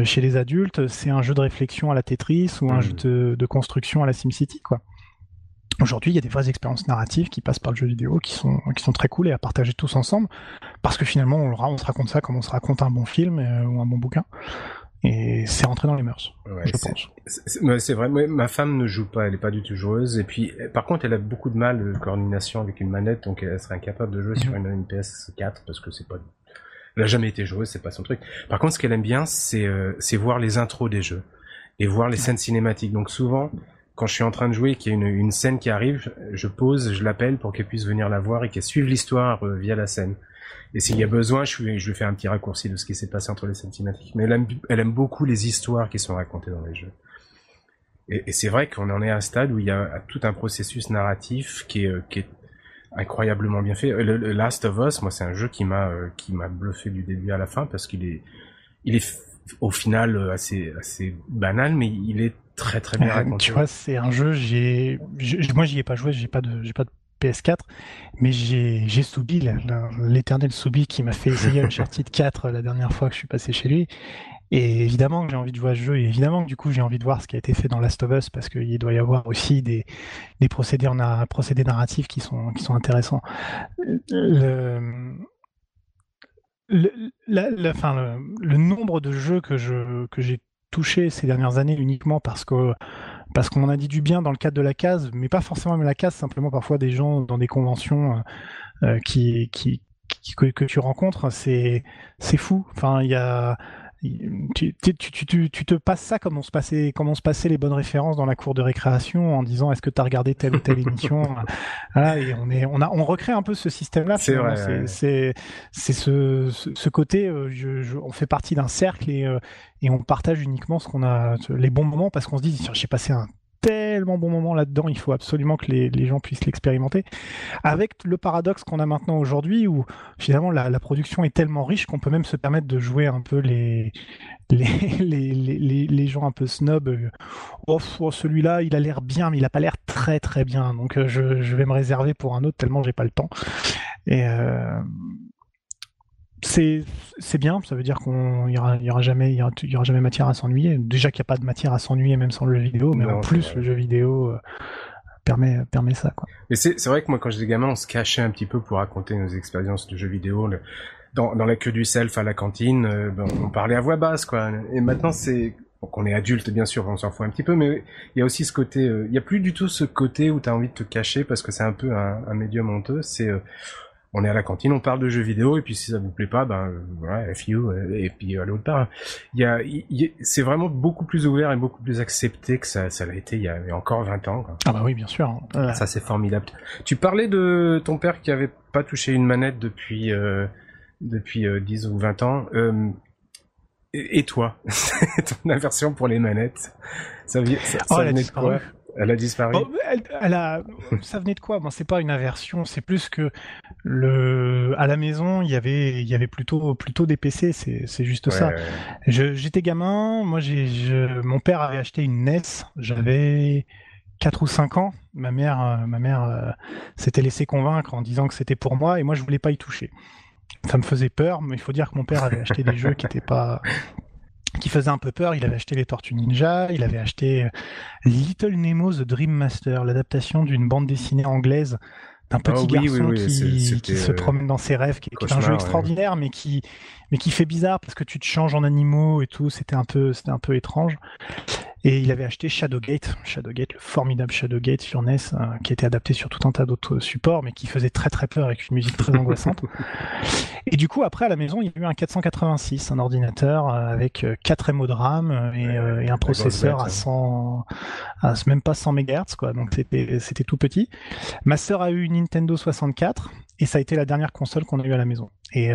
chez les adultes c'est un jeu de réflexion à la Tetris ou un mmh. jeu de, de, construction à la SimCity quoi aujourd'hui il y a des vraies expériences narratives qui passent par le jeu vidéo qui sont qui sont très cool et à partager tous ensemble parce que finalement on, on se raconte ça comme on se raconte un bon film ou un bon bouquin et c'est rentré dans les mœurs, je pense. C'est vrai, ma femme ne joue pas, elle est pas du tout joueuse, et puis par contre elle a beaucoup de mal de euh, coordination avec une manette, donc elle serait incapable de jouer sur mhm. une, PS4 parce que c'est pas, elle a jamais été joueuse, c'est pas son truc. Par contre, ce qu'elle aime bien, c'est euh, voir les intros des jeux et voir les scènes cinématiques. Donc souvent, quand je suis en train de jouer, qu'il y a une, une scène qui arrive, je pose, je l'appelle pour qu'elle puisse venir la voir et qu'elle suive l'histoire euh, via la scène. Et s'il y a besoin, je, lui, je fais un petit raccourci de ce qui s'est passé entre les scènes cinématiques. Mais elle aime, elle aime beaucoup les histoires qui sont racontées dans les jeux. Et, et c'est vrai qu'on en est à un stade où il y a tout un processus narratif qui est, euh, qui est incroyablement bien fait. Le, Last of Us, moi, c'est un jeu qui m'a euh, qui m'a bluffé du début à la fin parce qu'il est il est au final euh, assez assez banal, mais il est très très bien <laughs> raconté. Tu vois, c'est un jeu. J'ai moi, j'y ai pas joué. J'ai pas de j'ai pas de PS4, mais j'ai j'ai Soubi, l'éternel Soubi qui m'a fait essayer Uncharted <laughs> 4 la dernière fois que je suis passé chez lui. Et évidemment que j'ai envie de jouer ce jeu, et évidemment que du coup j'ai envie de voir ce qui a été fait dans Last of Us, parce qu'il doit y avoir aussi des, des procédés, procédés narratifs qui sont, qui sont intéressants. Le, le, la, fin, le, le, nombre de jeux que je que j'ai touché ces dernières années uniquement parce que parce qu'on a dit du bien dans le cadre de la case, mais pas forcément même la case, simplement parfois des gens dans des conventions euh, euh qui, que, que, tu rencontres, c'est c'est fou. Enfin, il y a tu, tu, tu, tu, te passes ça comme on se passait, comme on se passait les bonnes références dans la cour de récréation en disant est-ce que tu as regardé telle ou telle émission <laughs> voilà, et on est, on a, on recrée un peu ce système-là. C'est vrai. C'est, c'est, ce, ce, côté, euh, je, je, on fait partie d'un cercle et, euh, et on partage uniquement ce qu'on a, les bons moments parce qu'on se dit j'ai passé un tellement bon moment là-dedans, il faut absolument que les, gens puissent l'expérimenter. Avec le paradoxe qu'on a maintenant aujourd'hui, où finalement la, production est tellement riche qu'on peut même se permettre de jouer un peu les, <laughs> les, les, les, gens un peu snob. Oh, oh celui-là, il a l'air bien, mais il a pas l'air très très bien. Donc euh, je, je, vais me réserver pour un autre tellement j'ai pas le temps. Et euh, c'est bien, ça veut dire qu'on y aura, y aura jamais y aura, y aura jamais matière à s'ennuyer. Déjà qu'il n'y a pas de matière à s'ennuyer même sans le jeu vidéo, mais en plus le jeu vidéo euh, permet permet ça quoi. Mais c'est c'est vrai que moi quand j'étais gamin, on se cachait un petit peu pour raconter nos expériences de jeux vidéo. dans dans la queue du self à la cantine, euh, ben, on parlait à voix basse quoi. Et maintenant c'est qu'on est adulte bien sûr, on s'en fout un petit peu, mais il y a aussi ce côté, euh, il y a plus du tout ce côté où tu as envie de te cacher parce que c'est un peu un, un médium honteux. C'est on est à la cantine, on parle de jeux vidéo, et puis si ça vous plaît pas, ben voilà, FU, et puis à l'autre part. Il y a, c'est vraiment beaucoup plus ouvert et beaucoup plus accepté que ça, ça l'a été il y, a, encore 20 ans. Quoi. Ah bah oui, bien sûr. Ça c'est formidable. Tu parlais de ton père qui avait pas touché une manette depuis euh, depuis euh, 10 ou 20 ans. Euh, et toi, <laughs> ton aversion pour les manettes, ça, ça, ça oh, venait de quoi? Elle a disparu. elle, a. Ça venait de quoi? Bon, c'est pas une aversion, c'est plus que le. À la maison, il y avait, il y avait plutôt, plutôt des PC. C'est, juste ça. j'étais gamin. Moi, j'ai, mon père avait acheté une NES. J'avais 4 ou 5 ans. Ma mère, euh, ma mère euh, s'était laissé convaincre en disant que c'était pour moi, et moi, je voulais pas y toucher. Ça me faisait peur, mais il faut dire que mon père avait acheté des jeux qui étaient pas qui faisait un peu peur. Il avait acheté les Tortues Ninja, il avait acheté euh, Little Nemo The Dream Master, l'adaptation d'une bande dessinée anglaise d'un petit oh garçon qui, se euh, promène dans ses rêves, qui, est un jeu extraordinaire, mais qui mais qui fait bizarre parce que tu te changes en animaux et tout. C'était un peu c'était un peu étrange. Et il avait acheté Shadowgate, Shadowgate, le formidable Shadowgate sur NES, euh, qui était adapté sur tout un tas d'autres supports, mais qui faisait très très peur avec une musique très angoissante. <laughs> et du coup, après à la maison, il y a eu un 486, un ordinateur euh, avec 4 MO de RAM et, un processeur à 100, à même pas 100 MHz, quoi. Donc c'était c'était tout petit. Ma sœur a eu une Nintendo 64 et ça a été la dernière console qu'on a eu à la maison. Et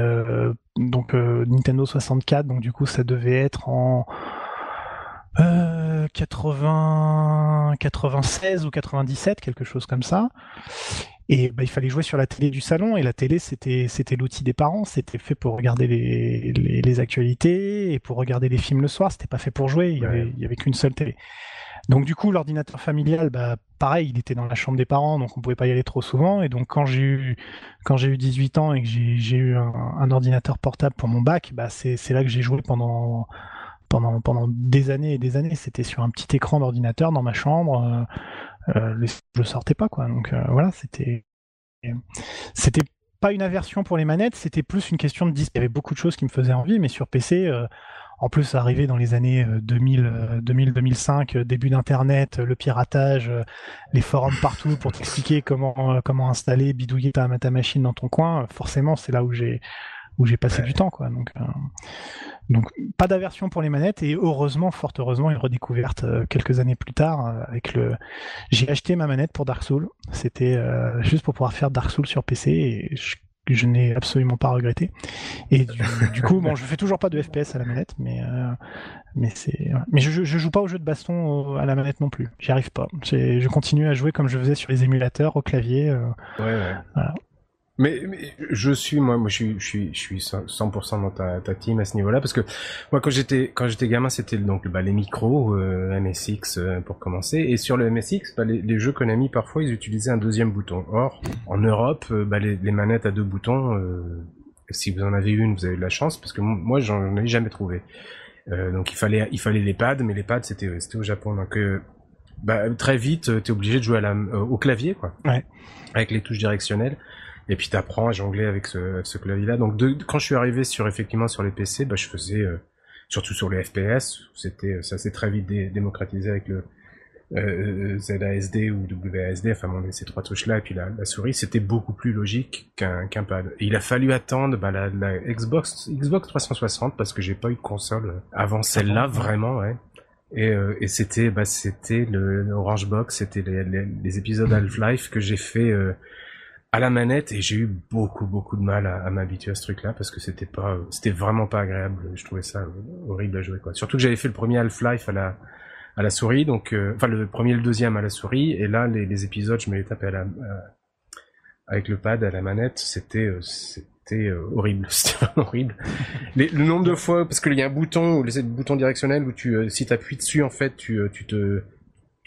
donc Nintendo 64, donc du coup ça devait être en 80, euh, 96 ou 97, quelque chose comme ça. Et bah, il fallait jouer sur la télé du salon et la télé c'était c'était l'outil des parents, c'était fait pour regarder les, les, actualités et pour regarder les films le soir, c'était pas fait pour jouer, il y avait il y avait qu'une seule télé. Donc du coup l'ordinateur familial, bah pareil, il était dans la chambre des parents, donc on pouvait pas y aller trop souvent. Et donc quand j'ai eu quand j'ai eu 18 ans et que j'ai eu un, un, ordinateur portable pour mon bac, bah c'est c'est là que j'ai joué pendant pendant, pendant des années et des années. C'était sur un petit écran d'ordinateur dans ma chambre. Euh, euh je sortais pas, quoi. Donc euh, voilà, c'était. C'était pas une aversion pour les manettes, c'était plus une question de disque. Il y avait beaucoup de choses qui me faisaient envie, mais sur PC, euh, en plus, arrivé dans les années 2000, 2000 2005, début d'Internet, le piratage, les forums partout pour t'expliquer comment comment installer, bidouiller ta, ta machine dans ton coin. Forcément, c'est là où j'ai où j'ai passé du temps, quoi. Donc, euh, donc pas d'aversion pour les manettes et heureusement, fort heureusement, une redécouverte euh, quelques années plus tard euh, avec le. J'ai acheté ma manette pour Dark Souls. C'était juste pour pouvoir faire Dark Souls sur PC et je, n'ai absolument pas regretté. Et <laughs> du, coup, bon, je fais toujours pas de FPS à la manette, mais mais c'est. Mais je, je joue pas au jeu de baston à la manette non plus. J'y arrive pas. Je continue à jouer comme je faisais sur les émulateurs au clavier. ouais, ouais. Voilà. Mais, je suis moi, moi je suis je suis je suis 100% dans ta, ta team à ce niveau-là parce que moi quand j'étais quand j'étais gamin c'était donc bah, les micros euh, MSX euh, pour commencer et sur le MSX bah, les, les, jeux Konami parfois ils utilisaient un deuxième bouton. Or en Europe euh, bah, les, les, manettes à deux boutons euh, si vous en avez une vous avez de la chance parce que moi j'en ai jamais trouvé. donc il fallait il fallait les pads mais les pads c'était c'était au Japon donc bah, très vite t'es obligé de jouer à la, au clavier quoi. Ouais. Avec les touches directionnelles. Et puis t'apprends à jongler avec ce, ce clavier-là. Donc de, quand je suis arrivé sur effectivement sur les PC, bah, je faisais euh, surtout sur les FPS, c'était euh, ça s'est très vite démocratisé avec le euh, ZASD ou WASD, enfin bon, ces trois touches-là et puis la, la souris, c'était beaucoup plus logique qu'un qu'un pad. Et il a fallu attendre bah, la, la, Xbox Xbox 360 parce que j'ai pas eu de console avant celle-là vraiment, ouais. Et, euh, et c'était bah c'était le, Orange Box, c'était les, les, les, épisodes Half-Life que j'ai fait à la manette et j'ai eu beaucoup beaucoup de mal à, m'habituer à ce truc là parce que c'était pas c'était vraiment pas agréable. Je trouvais ça horrible à jouer quoi. Surtout que j'avais fait le premier Half-Life à la à la souris donc euh, enfin le premier le deuxième à la souris et là les, les épisodes je me les tapais à la avec le pad à la manette. C'était euh, c'était euh, horrible. <laughs> C'était vraiment horrible. Le nombre de fois parce qu'il y a un bouton le bouton directionnel où tu si t'appuies dessus en fait tu tu te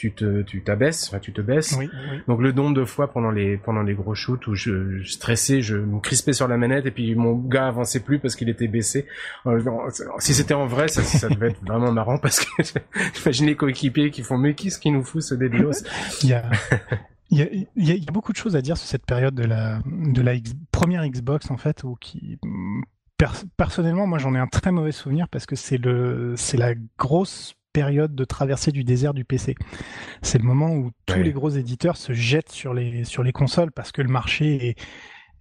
tu te tu t'abaisses, enfin tu te baisses. Donc le nombre de fois pendant les pendant les gros shoots où je, je, stressais, je me crispais sur la manette et puis mon gars avançait plus parce qu'il était baissé. Si c'était en vrai, ça, ça devait être vraiment marrant parce que <laughs> j'imagine les coéquipiers qui font mais qu'est-ce qui nous fout ce débilos Il y a il y, a, il y, a, beaucoup de choses à dire sur cette période de la de la première Xbox en fait où qui personnellement moi j'en ai un très mauvais souvenir parce que c'est le c'est la grosse période de traversée du désert du PC. C'est le moment où tous les gros éditeurs se jettent sur les sur les consoles parce que le marché est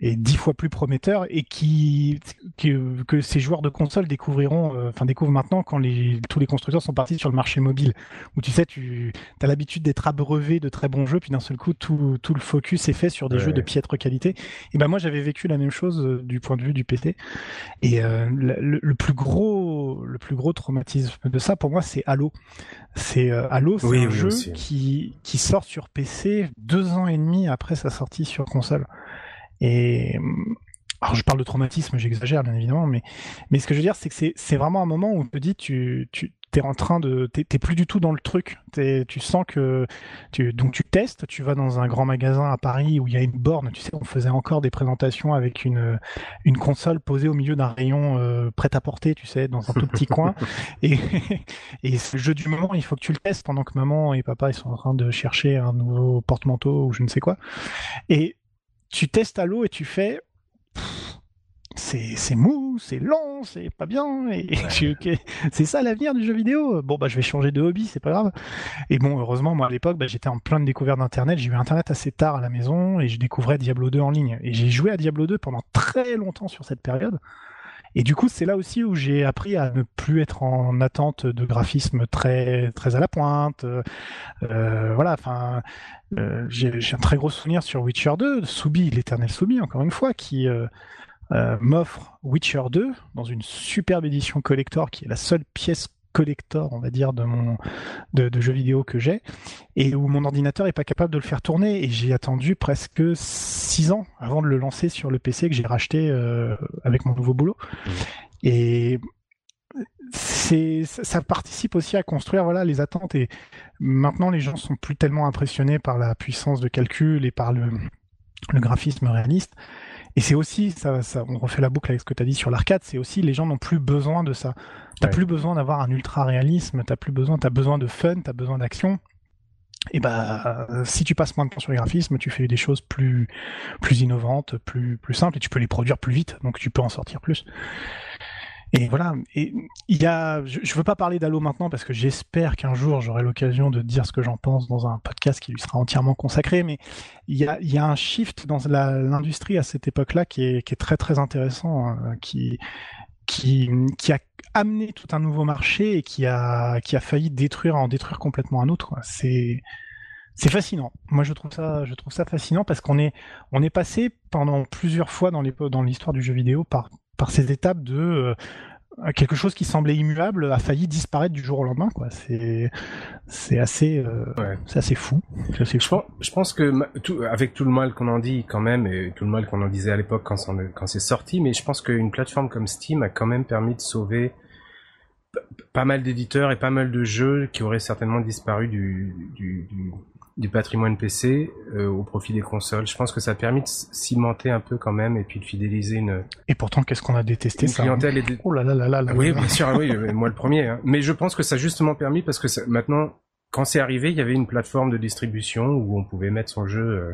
est dix fois plus prometteur et qui que, que ces joueurs de console découvriront, euh, enfin découvrent maintenant quand les, tous les constructeurs sont partis sur le marché mobile, où tu sais, tu as l'habitude d'être abreuvé de très bons jeux, puis d'un seul coup tout, tout le focus est fait sur des jeux de piètre qualité. Et ben moi j'avais vécu la même chose euh, du point de vue du PC. Et euh, le, le, plus gros le plus gros traumatisme de ça pour moi c'est Halo. C'est Halo, c'est un jeu qui qui sort sur PC deux ans et demi après sa sortie sur console. Et alors je parle de traumatisme, j'exagère bien évidemment, mais mais ce que je veux dire, c'est que c'est vraiment un moment où on te dit tu tu t'es en train de t'es plus du tout dans le truc. tu sens que tu donc tu testes, tu vas dans un grand magasin à Paris où il y a une borne. Tu sais, on faisait encore des présentations avec une une console posée au milieu d'un rayon euh, prêt à porter, tu sais, dans un tout petit coin. <laughs> Et et le jeu du moment. Il faut que tu le testes pendant que maman et papa ils sont en train de chercher un nouveau porte-manteau ou je ne sais quoi. Et tu testes à l'eau et tu fais c'est mou, c'est lent, c'est pas bien. Et <laughs> c'est ça l'avenir du jeu vidéo. Bon bah je vais changer de hobby, c'est pas grave. Et bon heureusement moi à l'époque bah, j'étais en plein de découvertes d'internet. J'ai eu internet assez tard à la maison et je découvrais Diablo 2 en ligne. Et j'ai joué à Diablo 2 pendant très longtemps sur cette période. Et du coup, c'est là aussi où j'ai appris à ne plus être en attente de graphisme très très à la pointe. Euh, voilà, enfin, euh, j'ai un très gros souvenir sur Witcher 2, Soubi, l'éternel Soubi, encore une fois, qui euh, euh, m'offre Witcher 2 dans une superbe édition collector qui est la seule pièce collector, on va dire, de mon de, de jeux vidéo que j'ai, et où mon ordinateur est pas capable de le faire tourner. Et j'ai attendu presque six ans avant de le lancer sur le PC que j'ai racheté euh, avec mon nouveau boulot. Mmh. Et c'est ça participe aussi à construire voilà les attentes et maintenant les gens sont plus tellement impressionnés par la puissance de calcul et par le, le graphisme réaliste et c'est aussi, ça, ça, on refait la boucle avec ce que tu as dit sur l'arcade, c'est aussi les gens n'ont plus besoin de ça. T'as plus besoin d'avoir un ultra réalisme, t'as plus besoin, t'as besoin de fun, t'as besoin d'action. Et bah, si tu passes moins de temps sur les graphismes, tu fais des choses plus, plus innovantes, plus, plus simples, et tu peux les produire plus vite, donc tu peux en sortir plus. Et voilà. Et il y a, je, je veux pas parler d'Halo maintenant parce que j'espère qu'un jour j'aurai l'occasion de dire ce que j'en pense dans un podcast qui lui sera entièrement consacré. Mais il y a, il y a un shift dans l'industrie à cette époque-là qui est, qui est très très intéressant, hein, qui, qui, qui a amené tout un nouveau marché et qui a, qui a failli détruire, en détruire complètement un autre. C'est, c'est fascinant. Moi, je trouve ça, je trouve ça fascinant parce qu'on est, on est passé pendant plusieurs fois dans l'histoire du jeu vidéo par par ces étapes de euh, quelque chose qui semblait immuable a failli disparaître du jour au lendemain quoi. C'est c'est assez euh, c'est assez fou. Assez je, pense, je pense que tout, avec tout le mal qu'on en dit quand même et tout le mal qu'on en disait à l'époque quand, quand c'est sorti mais je pense qu'une plateforme comme Steam a quand même permis de sauver pas mal d'éditeurs et pas mal de jeux qui auraient certainement disparu du, du, du, du patrimoine PC euh, au profit des consoles. Je pense que ça a permis de cimenter un peu quand même et puis de fidéliser une. Et pourtant, qu'est-ce qu'on a détesté ça hein Oh là là là là. oui, bien sûr, oui, euh, moi le premier. Hein. Mais je pense que ça a justement permis parce que maintenant, quand c'est arrivé, il y avait une plateforme de distribution où on pouvait mettre son jeu. Euh,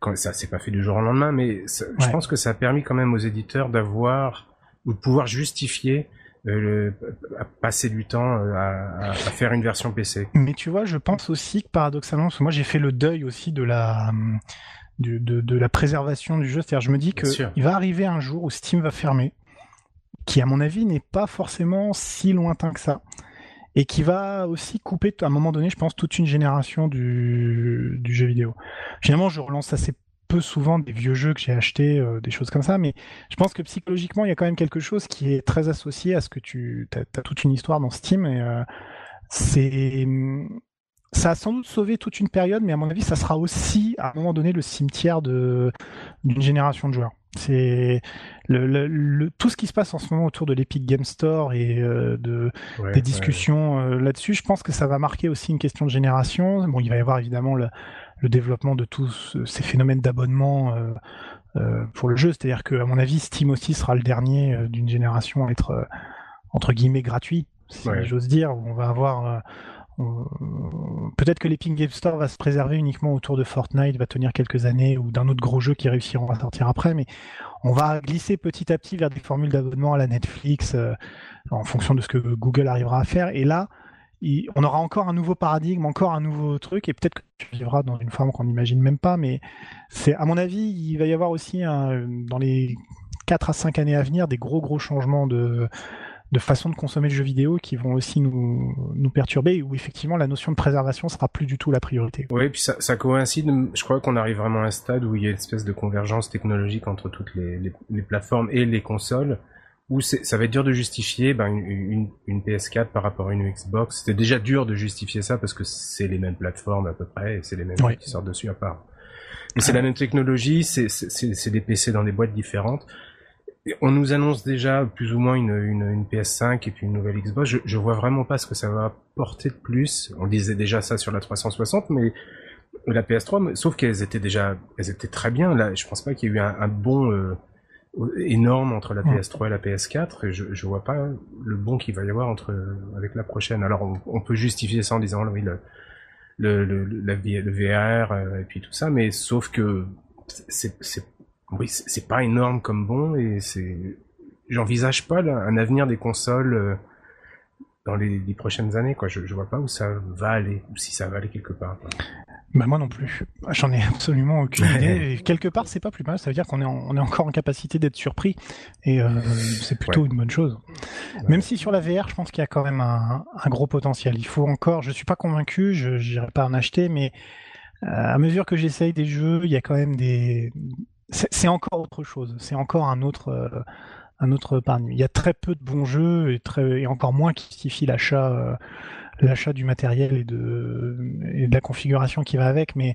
quand ça s'est pas fait du jour au lendemain, mais je pense que ça a permis quand même aux éditeurs d'avoir ou de pouvoir justifier euh, à passer du temps euh, à, à, faire une version PC. Mais tu vois, je pense aussi que paradoxalement, parce que moi j'ai fait le deuil aussi de la de, de, de la préservation du jeu. C'est-à-dire, je me dis que il va arriver un jour où Steam va fermer, qui à mon avis n'est pas forcément si lointain que ça, et qui va aussi couper à un moment donné, je pense, toute une génération du, du jeu vidéo. Finalement, je relance assez peu souvent des vieux jeux que j'ai achetés, euh, des choses comme ça, mais je pense que psychologiquement, il y a quand même quelque chose qui est très associé à ce que tu as, toute une histoire dans Steam et euh, c'est ça a sans doute sauvé toute une période, mais à mon avis, ça sera aussi à un moment donné le cimetière de d'une génération de joueurs. C'est le, le, tout ce qui se passe en ce moment autour de l'Epic Game Store et euh, de des discussions là-dessus. Je pense que ça va marquer aussi une question de génération. Bon, il va y avoir évidemment le, le développement de tous ces phénomènes d'abonnement euh, euh, pour le jeu. C'est-à-dire que, à mon avis, Steam aussi sera le dernier euh, d'une génération à être entre guillemets gratuit, si j'ose dire. On va avoir Peut-être que l'Epic Game Store va se préserver uniquement autour de Fortnite, va tenir quelques années, ou d'un autre gros jeu qui réussiront à sortir après, mais on va glisser petit à petit vers des formules d'abonnement à la Netflix, en fonction de ce que Google arrivera à faire. Et là, on aura encore un nouveau paradigme, encore un nouveau truc, et peut-être que tu vivras dans une forme qu'on n'imagine même pas, mais c'est, à mon avis, il va y avoir aussi dans les 4 à 5 années à venir des gros gros changements de, de façon de consommer le jeu vidéo qui vont aussi nous, nous perturber, où effectivement la notion de préservation sera plus du tout la priorité. Oui, puis ça, ça coïncide, je crois qu'on arrive vraiment à un stade où il y a une espèce de convergence technologique entre toutes les, les plateformes et les consoles où ça va être dur de justifier ben, une, une, PS4 par rapport à une Xbox. C'était déjà dur de justifier ça parce que c'est les mêmes plateformes à peu près et c'est les mêmes qui sortent dessus à part. Mais c'est la même technologie, c'est des PC dans des boîtes différentes. on nous annonce déjà plus ou moins une, une, une, PS5 et puis une nouvelle Xbox. Je, je vois vraiment pas ce que ça va apporter de plus. On disait déjà ça sur la 360, mais la PS3, sauf qu'elles étaient déjà, elles étaient très bien. Là, je pense pas qu'il y ait eu un, un bon euh, énorme entre la PS3 et la PS4 et je, je vois pas le bon qu'il va y avoir entre avec la prochaine. Alors on, peut justifier ça en disant oui le le le, la, le VR euh, et puis tout ça, mais sauf que c'est oui, c'est pas énorme comme bon et c'est, j'envisage pas un avenir des consoles euh, dans les, prochaines années. Quoi. Je, je vois pas où ça va aller ou si ça va aller quelque part. Bah moi non plus. J'en ai absolument aucune idée. Et quelque part, c'est pas plus mal. Ça veut dire qu'on est, on est encore en capacité d'être surpris. Et euh, c'est plutôt une bonne chose. Même si sur la VR, je pense qu'il y a quand même un, un, gros potentiel. Il faut encore. Je suis pas convaincu. Je n'irai pas en acheter, mais euh, à mesure que j'essaye des jeux, il y a quand même des. C'est encore autre chose. C'est encore un autre. Euh, un autre. Il y a très peu de bons jeux et, très, et encore moins qui justifient l'achat euh, l'achat du matériel et de, et de la configuration qui va avec, mais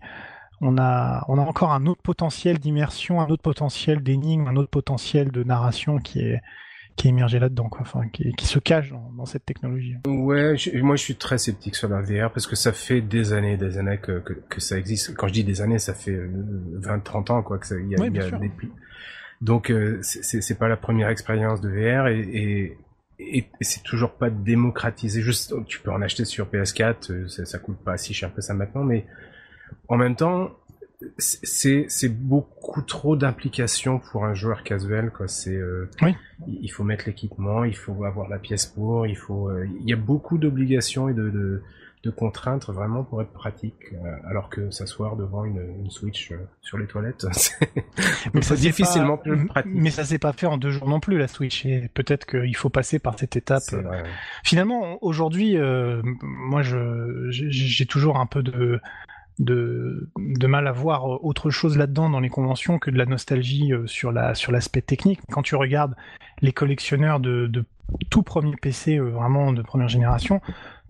on a, on a encore un autre potentiel d'immersion, un autre potentiel d'énigme, un autre potentiel de narration qui est, qui est émergé là-dedans, quoi. Enfin, qui, qui, se cache dans, dans, cette technologie. Ouais, moi je suis très sceptique sur la VR parce que ça fait des années, des années que, que, que ça existe. Quand je dis des années, ça fait 20-30 ans, quoi, que ça, y a, y a des... Donc euh, c'est pas la première expérience de VR et, et et, c'est toujours pas démocratisé. Juste, tu peux en acheter sur PS4, euh, ça, ça coûte pas si cher que ça maintenant, mais en même temps, c'est c'est beaucoup trop d'implications pour un joueur casual quoi c'est euh, oui. il faut mettre l'équipement il faut avoir la pièce pour il faut euh, il y a beaucoup d'obligations et de, de de contraintes vraiment pour être pratique, euh, alors que s'asseoir devant une, une Switch euh, sur les toilettes, <laughs> c'est difficilement plus pratique. Mais ça s'est pas fait en deux jours non plus la Switch, et peut-être qu'il faut passer par cette étape. Finalement, aujourd'hui, euh, moi, je j'ai toujours un peu de de, de, mal à voir autre chose là-dedans dans les conventions que de la nostalgie sur la sur l'aspect technique. Quand tu regardes les collectionneurs de, de tout premier PC vraiment de première génération,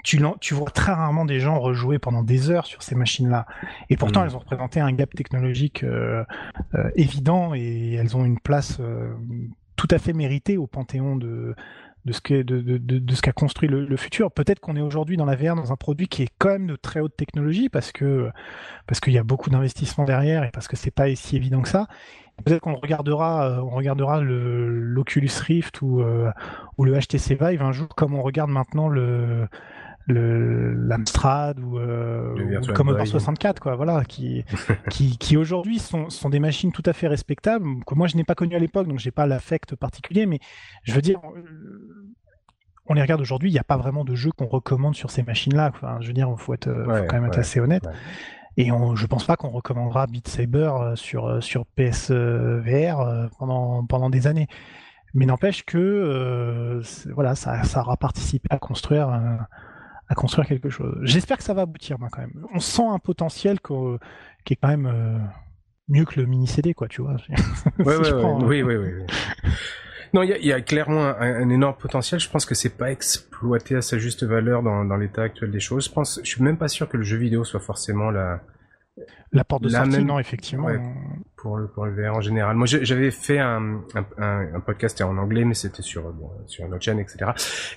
tu, tu vois très rarement des gens rejouer pendant des heures sur ces machines-là. Et pourtant, mm. elles ont représenté un gap technologique euh, euh, évident et elles ont une place euh, tout à fait méritée au panthéon de, de ce qu'a de, de, de, ce qu'a construit le, le futur. Peut-être qu'on est aujourd'hui dans la VR dans un produit qui est quand même de très haute technologie parce que parce qu'il y a beaucoup d'investissements derrière et parce que c'est pas si évident que ça. Peut-être qu'on regardera, on regardera l'Oculus Rift ou ou le HTC Vive un jour comme on regarde maintenant le le l'Amstrad ou, euh, le Commodore 64 quoi voilà qui <laughs> qui, qui aujourd'hui sont, sont des machines tout à fait respectables que moi je n'ai pas connu à l'époque donc j'ai pas l'affect particulier mais je veux dire on les regarde aujourd'hui il n'y a pas vraiment de jeu qu'on recommande sur ces machines là enfin, je veux dire il faut être faut quand même être assez honnête. Et on, je pense pas qu'on recommandera Beat Saber euh, sur euh, sur PSVR pendant pendant des années. Mais n'empêche que voilà, ça, ça aura participé à construire un, à construire quelque chose. J'espère que ça va aboutir, moi, quand même. On sent un potentiel qui est quand même euh, mieux que le mini CD, quoi, tu vois. <laughs> Ouais, ouais, oui, oui, oui, Non, il y a, clairement un, énorme potentiel. Je pense que c'est pas exploité à sa juste valeur dans, dans l'état actuel des choses. Je pense, je suis même pas sûr que le jeu vidéo soit forcément la, la porte de sortie, non, effectivement. Pour le pour le VR en général. Moi, j'avais fait un, un, un, podcast en anglais, mais c'était sur bon, sur notre chaîne, etc.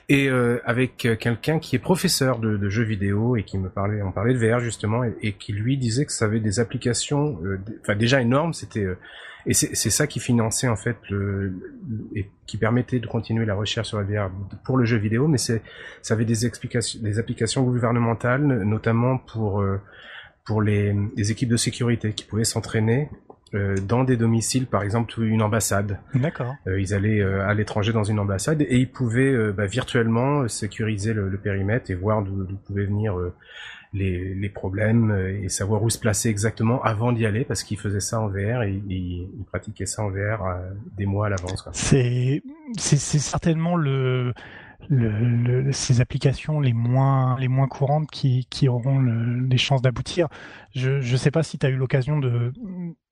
Et euh, avec euh, quelqu'un qui est professeur de, de, jeux vidéo et qui me parlait, on parlait de VR justement, et, qui lui disait que ça avait des applications, euh, enfin déjà énormes. C'était et c'est ça qui finançait en fait le, et qui permettait de continuer la recherche sur la VR pour le jeu vidéo, mais c'est ça avait des explications, des applications gouvernementales, notamment pour pour les, les équipes de sécurité qui pouvaient s'entraîner euh, dans des domiciles, par exemple une ambassade. D'accord. Euh, ils allaient euh, à l'étranger dans une ambassade et ils pouvaient euh, bah, virtuellement sécuriser le, le, périmètre et voir d'où pouvaient venir les, les, problèmes et savoir où se placer exactement avant d'y aller parce qu'ils faisaient ça en VR et ils, ils pratiquaient ça en VR des mois à l'avance. C'est c'est certainement le le, ces applications les moins, les moins courantes qui, qui auront le, des chances d'aboutir. Je ne sais pas si tu as eu l'occasion de,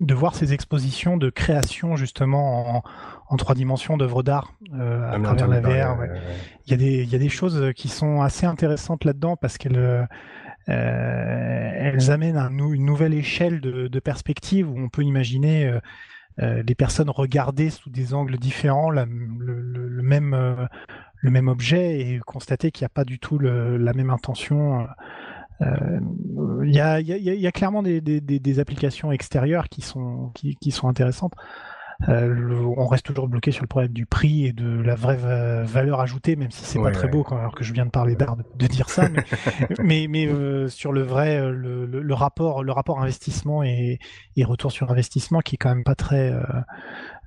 de voir ces expositions de création justement en, en trois dimensions d'œuvres d'art euh, à ah, travers la VR. Ouais. Il, y a des, il y a des choses qui sont assez intéressantes là-dedans parce qu'elles euh, elles amènent un, une nouvelle échelle de, de perspective où on peut imaginer euh, euh, des personnes regarder sous des angles différents le, le, le, même euh, le même objet et constater qu'il n'y a pas du tout le, la même intention. Euh, il y, a, y, a, y, a, clairement des, des, des, applications extérieures qui sont, qui, qui sont intéressantes. on reste toujours bloqué sur le problème du prix et de la vraie valeur ajoutée, même si c'est pas très beau, quand, alors que je viens de parler d'art de, dire ça, mais, <laughs> mais, sur le vrai, le, rapport, le rapport investissement et, et, retour sur investissement qui est quand même pas très euh,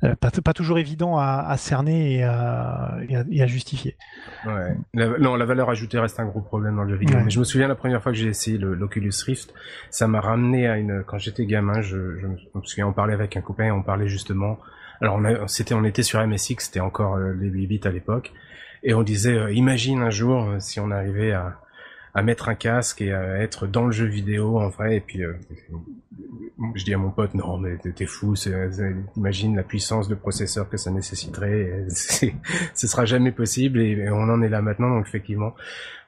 pas, pas, toujours évident à, à cerner et à, et à, justifier. Ouais. non, la valeur ajoutée reste un gros problème dans le jeu vidéo. Mais je me souviens la première fois que j'ai essayé l'Oculus Rift, ça m'a ramené à une. Quand j'étais gamin, je, je, me souviens, on parlait avec un copain, on parlait justement. Alors on, c'était, on était sur MSX, c'était encore euh, les 8 bits à l'époque, et on disait, euh, imagine un jour si on arrivait à à mettre un casque et à être dans le jeu vidéo en vrai et puis euh, je dis à mon pote non mais t'es fou imagine la puissance de processeur que ça nécessiterait <laughs> ce sera jamais possible et on en est là maintenant donc effectivement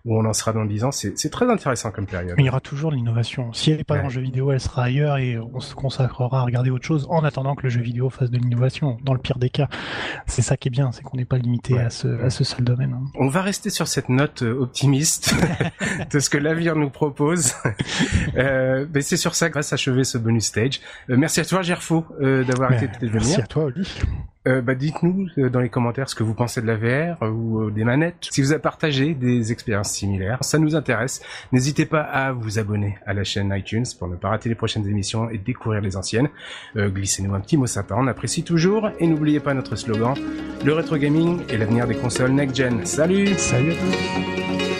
où on en sera dans 10 ans. C'est très intéressant comme période. il y aura toujours l'innovation. Si elle n'est pas dans le jeu vidéo, elle sera ailleurs et on se consacrera à regarder autre chose en attendant que le jeu vidéo fasse de l'innovation. Dans le pire des cas, c'est ça qui est bien, c'est qu'on n'est pas limité à, ce, à ce seul domaine. Hein. On va rester sur cette note euh, optimiste <laughs> de ce que l'avenir nous propose. <laughs> euh, mais c'est sur ça que va s'achever ce bonus stage. Euh, merci à toi, Gerfo, euh, d'avoir été de venir. Merci à toi, Oli. Euh, bah, dites-nous euh, dans les commentaires ce que vous pensez de la VR euh, ou des manettes. Si vous avez partagé des expériences similaires, ça nous intéresse. N'hésitez pas à vous abonner à la chaîne iTunes pour ne pas rater les prochaines émissions et découvrir les anciennes. Glissez-nous un petit mot sympa, on apprécie toujours. Et n'oubliez pas notre slogan, le rétro gaming est l'avenir des consoles next-gen. Salut Salut à tous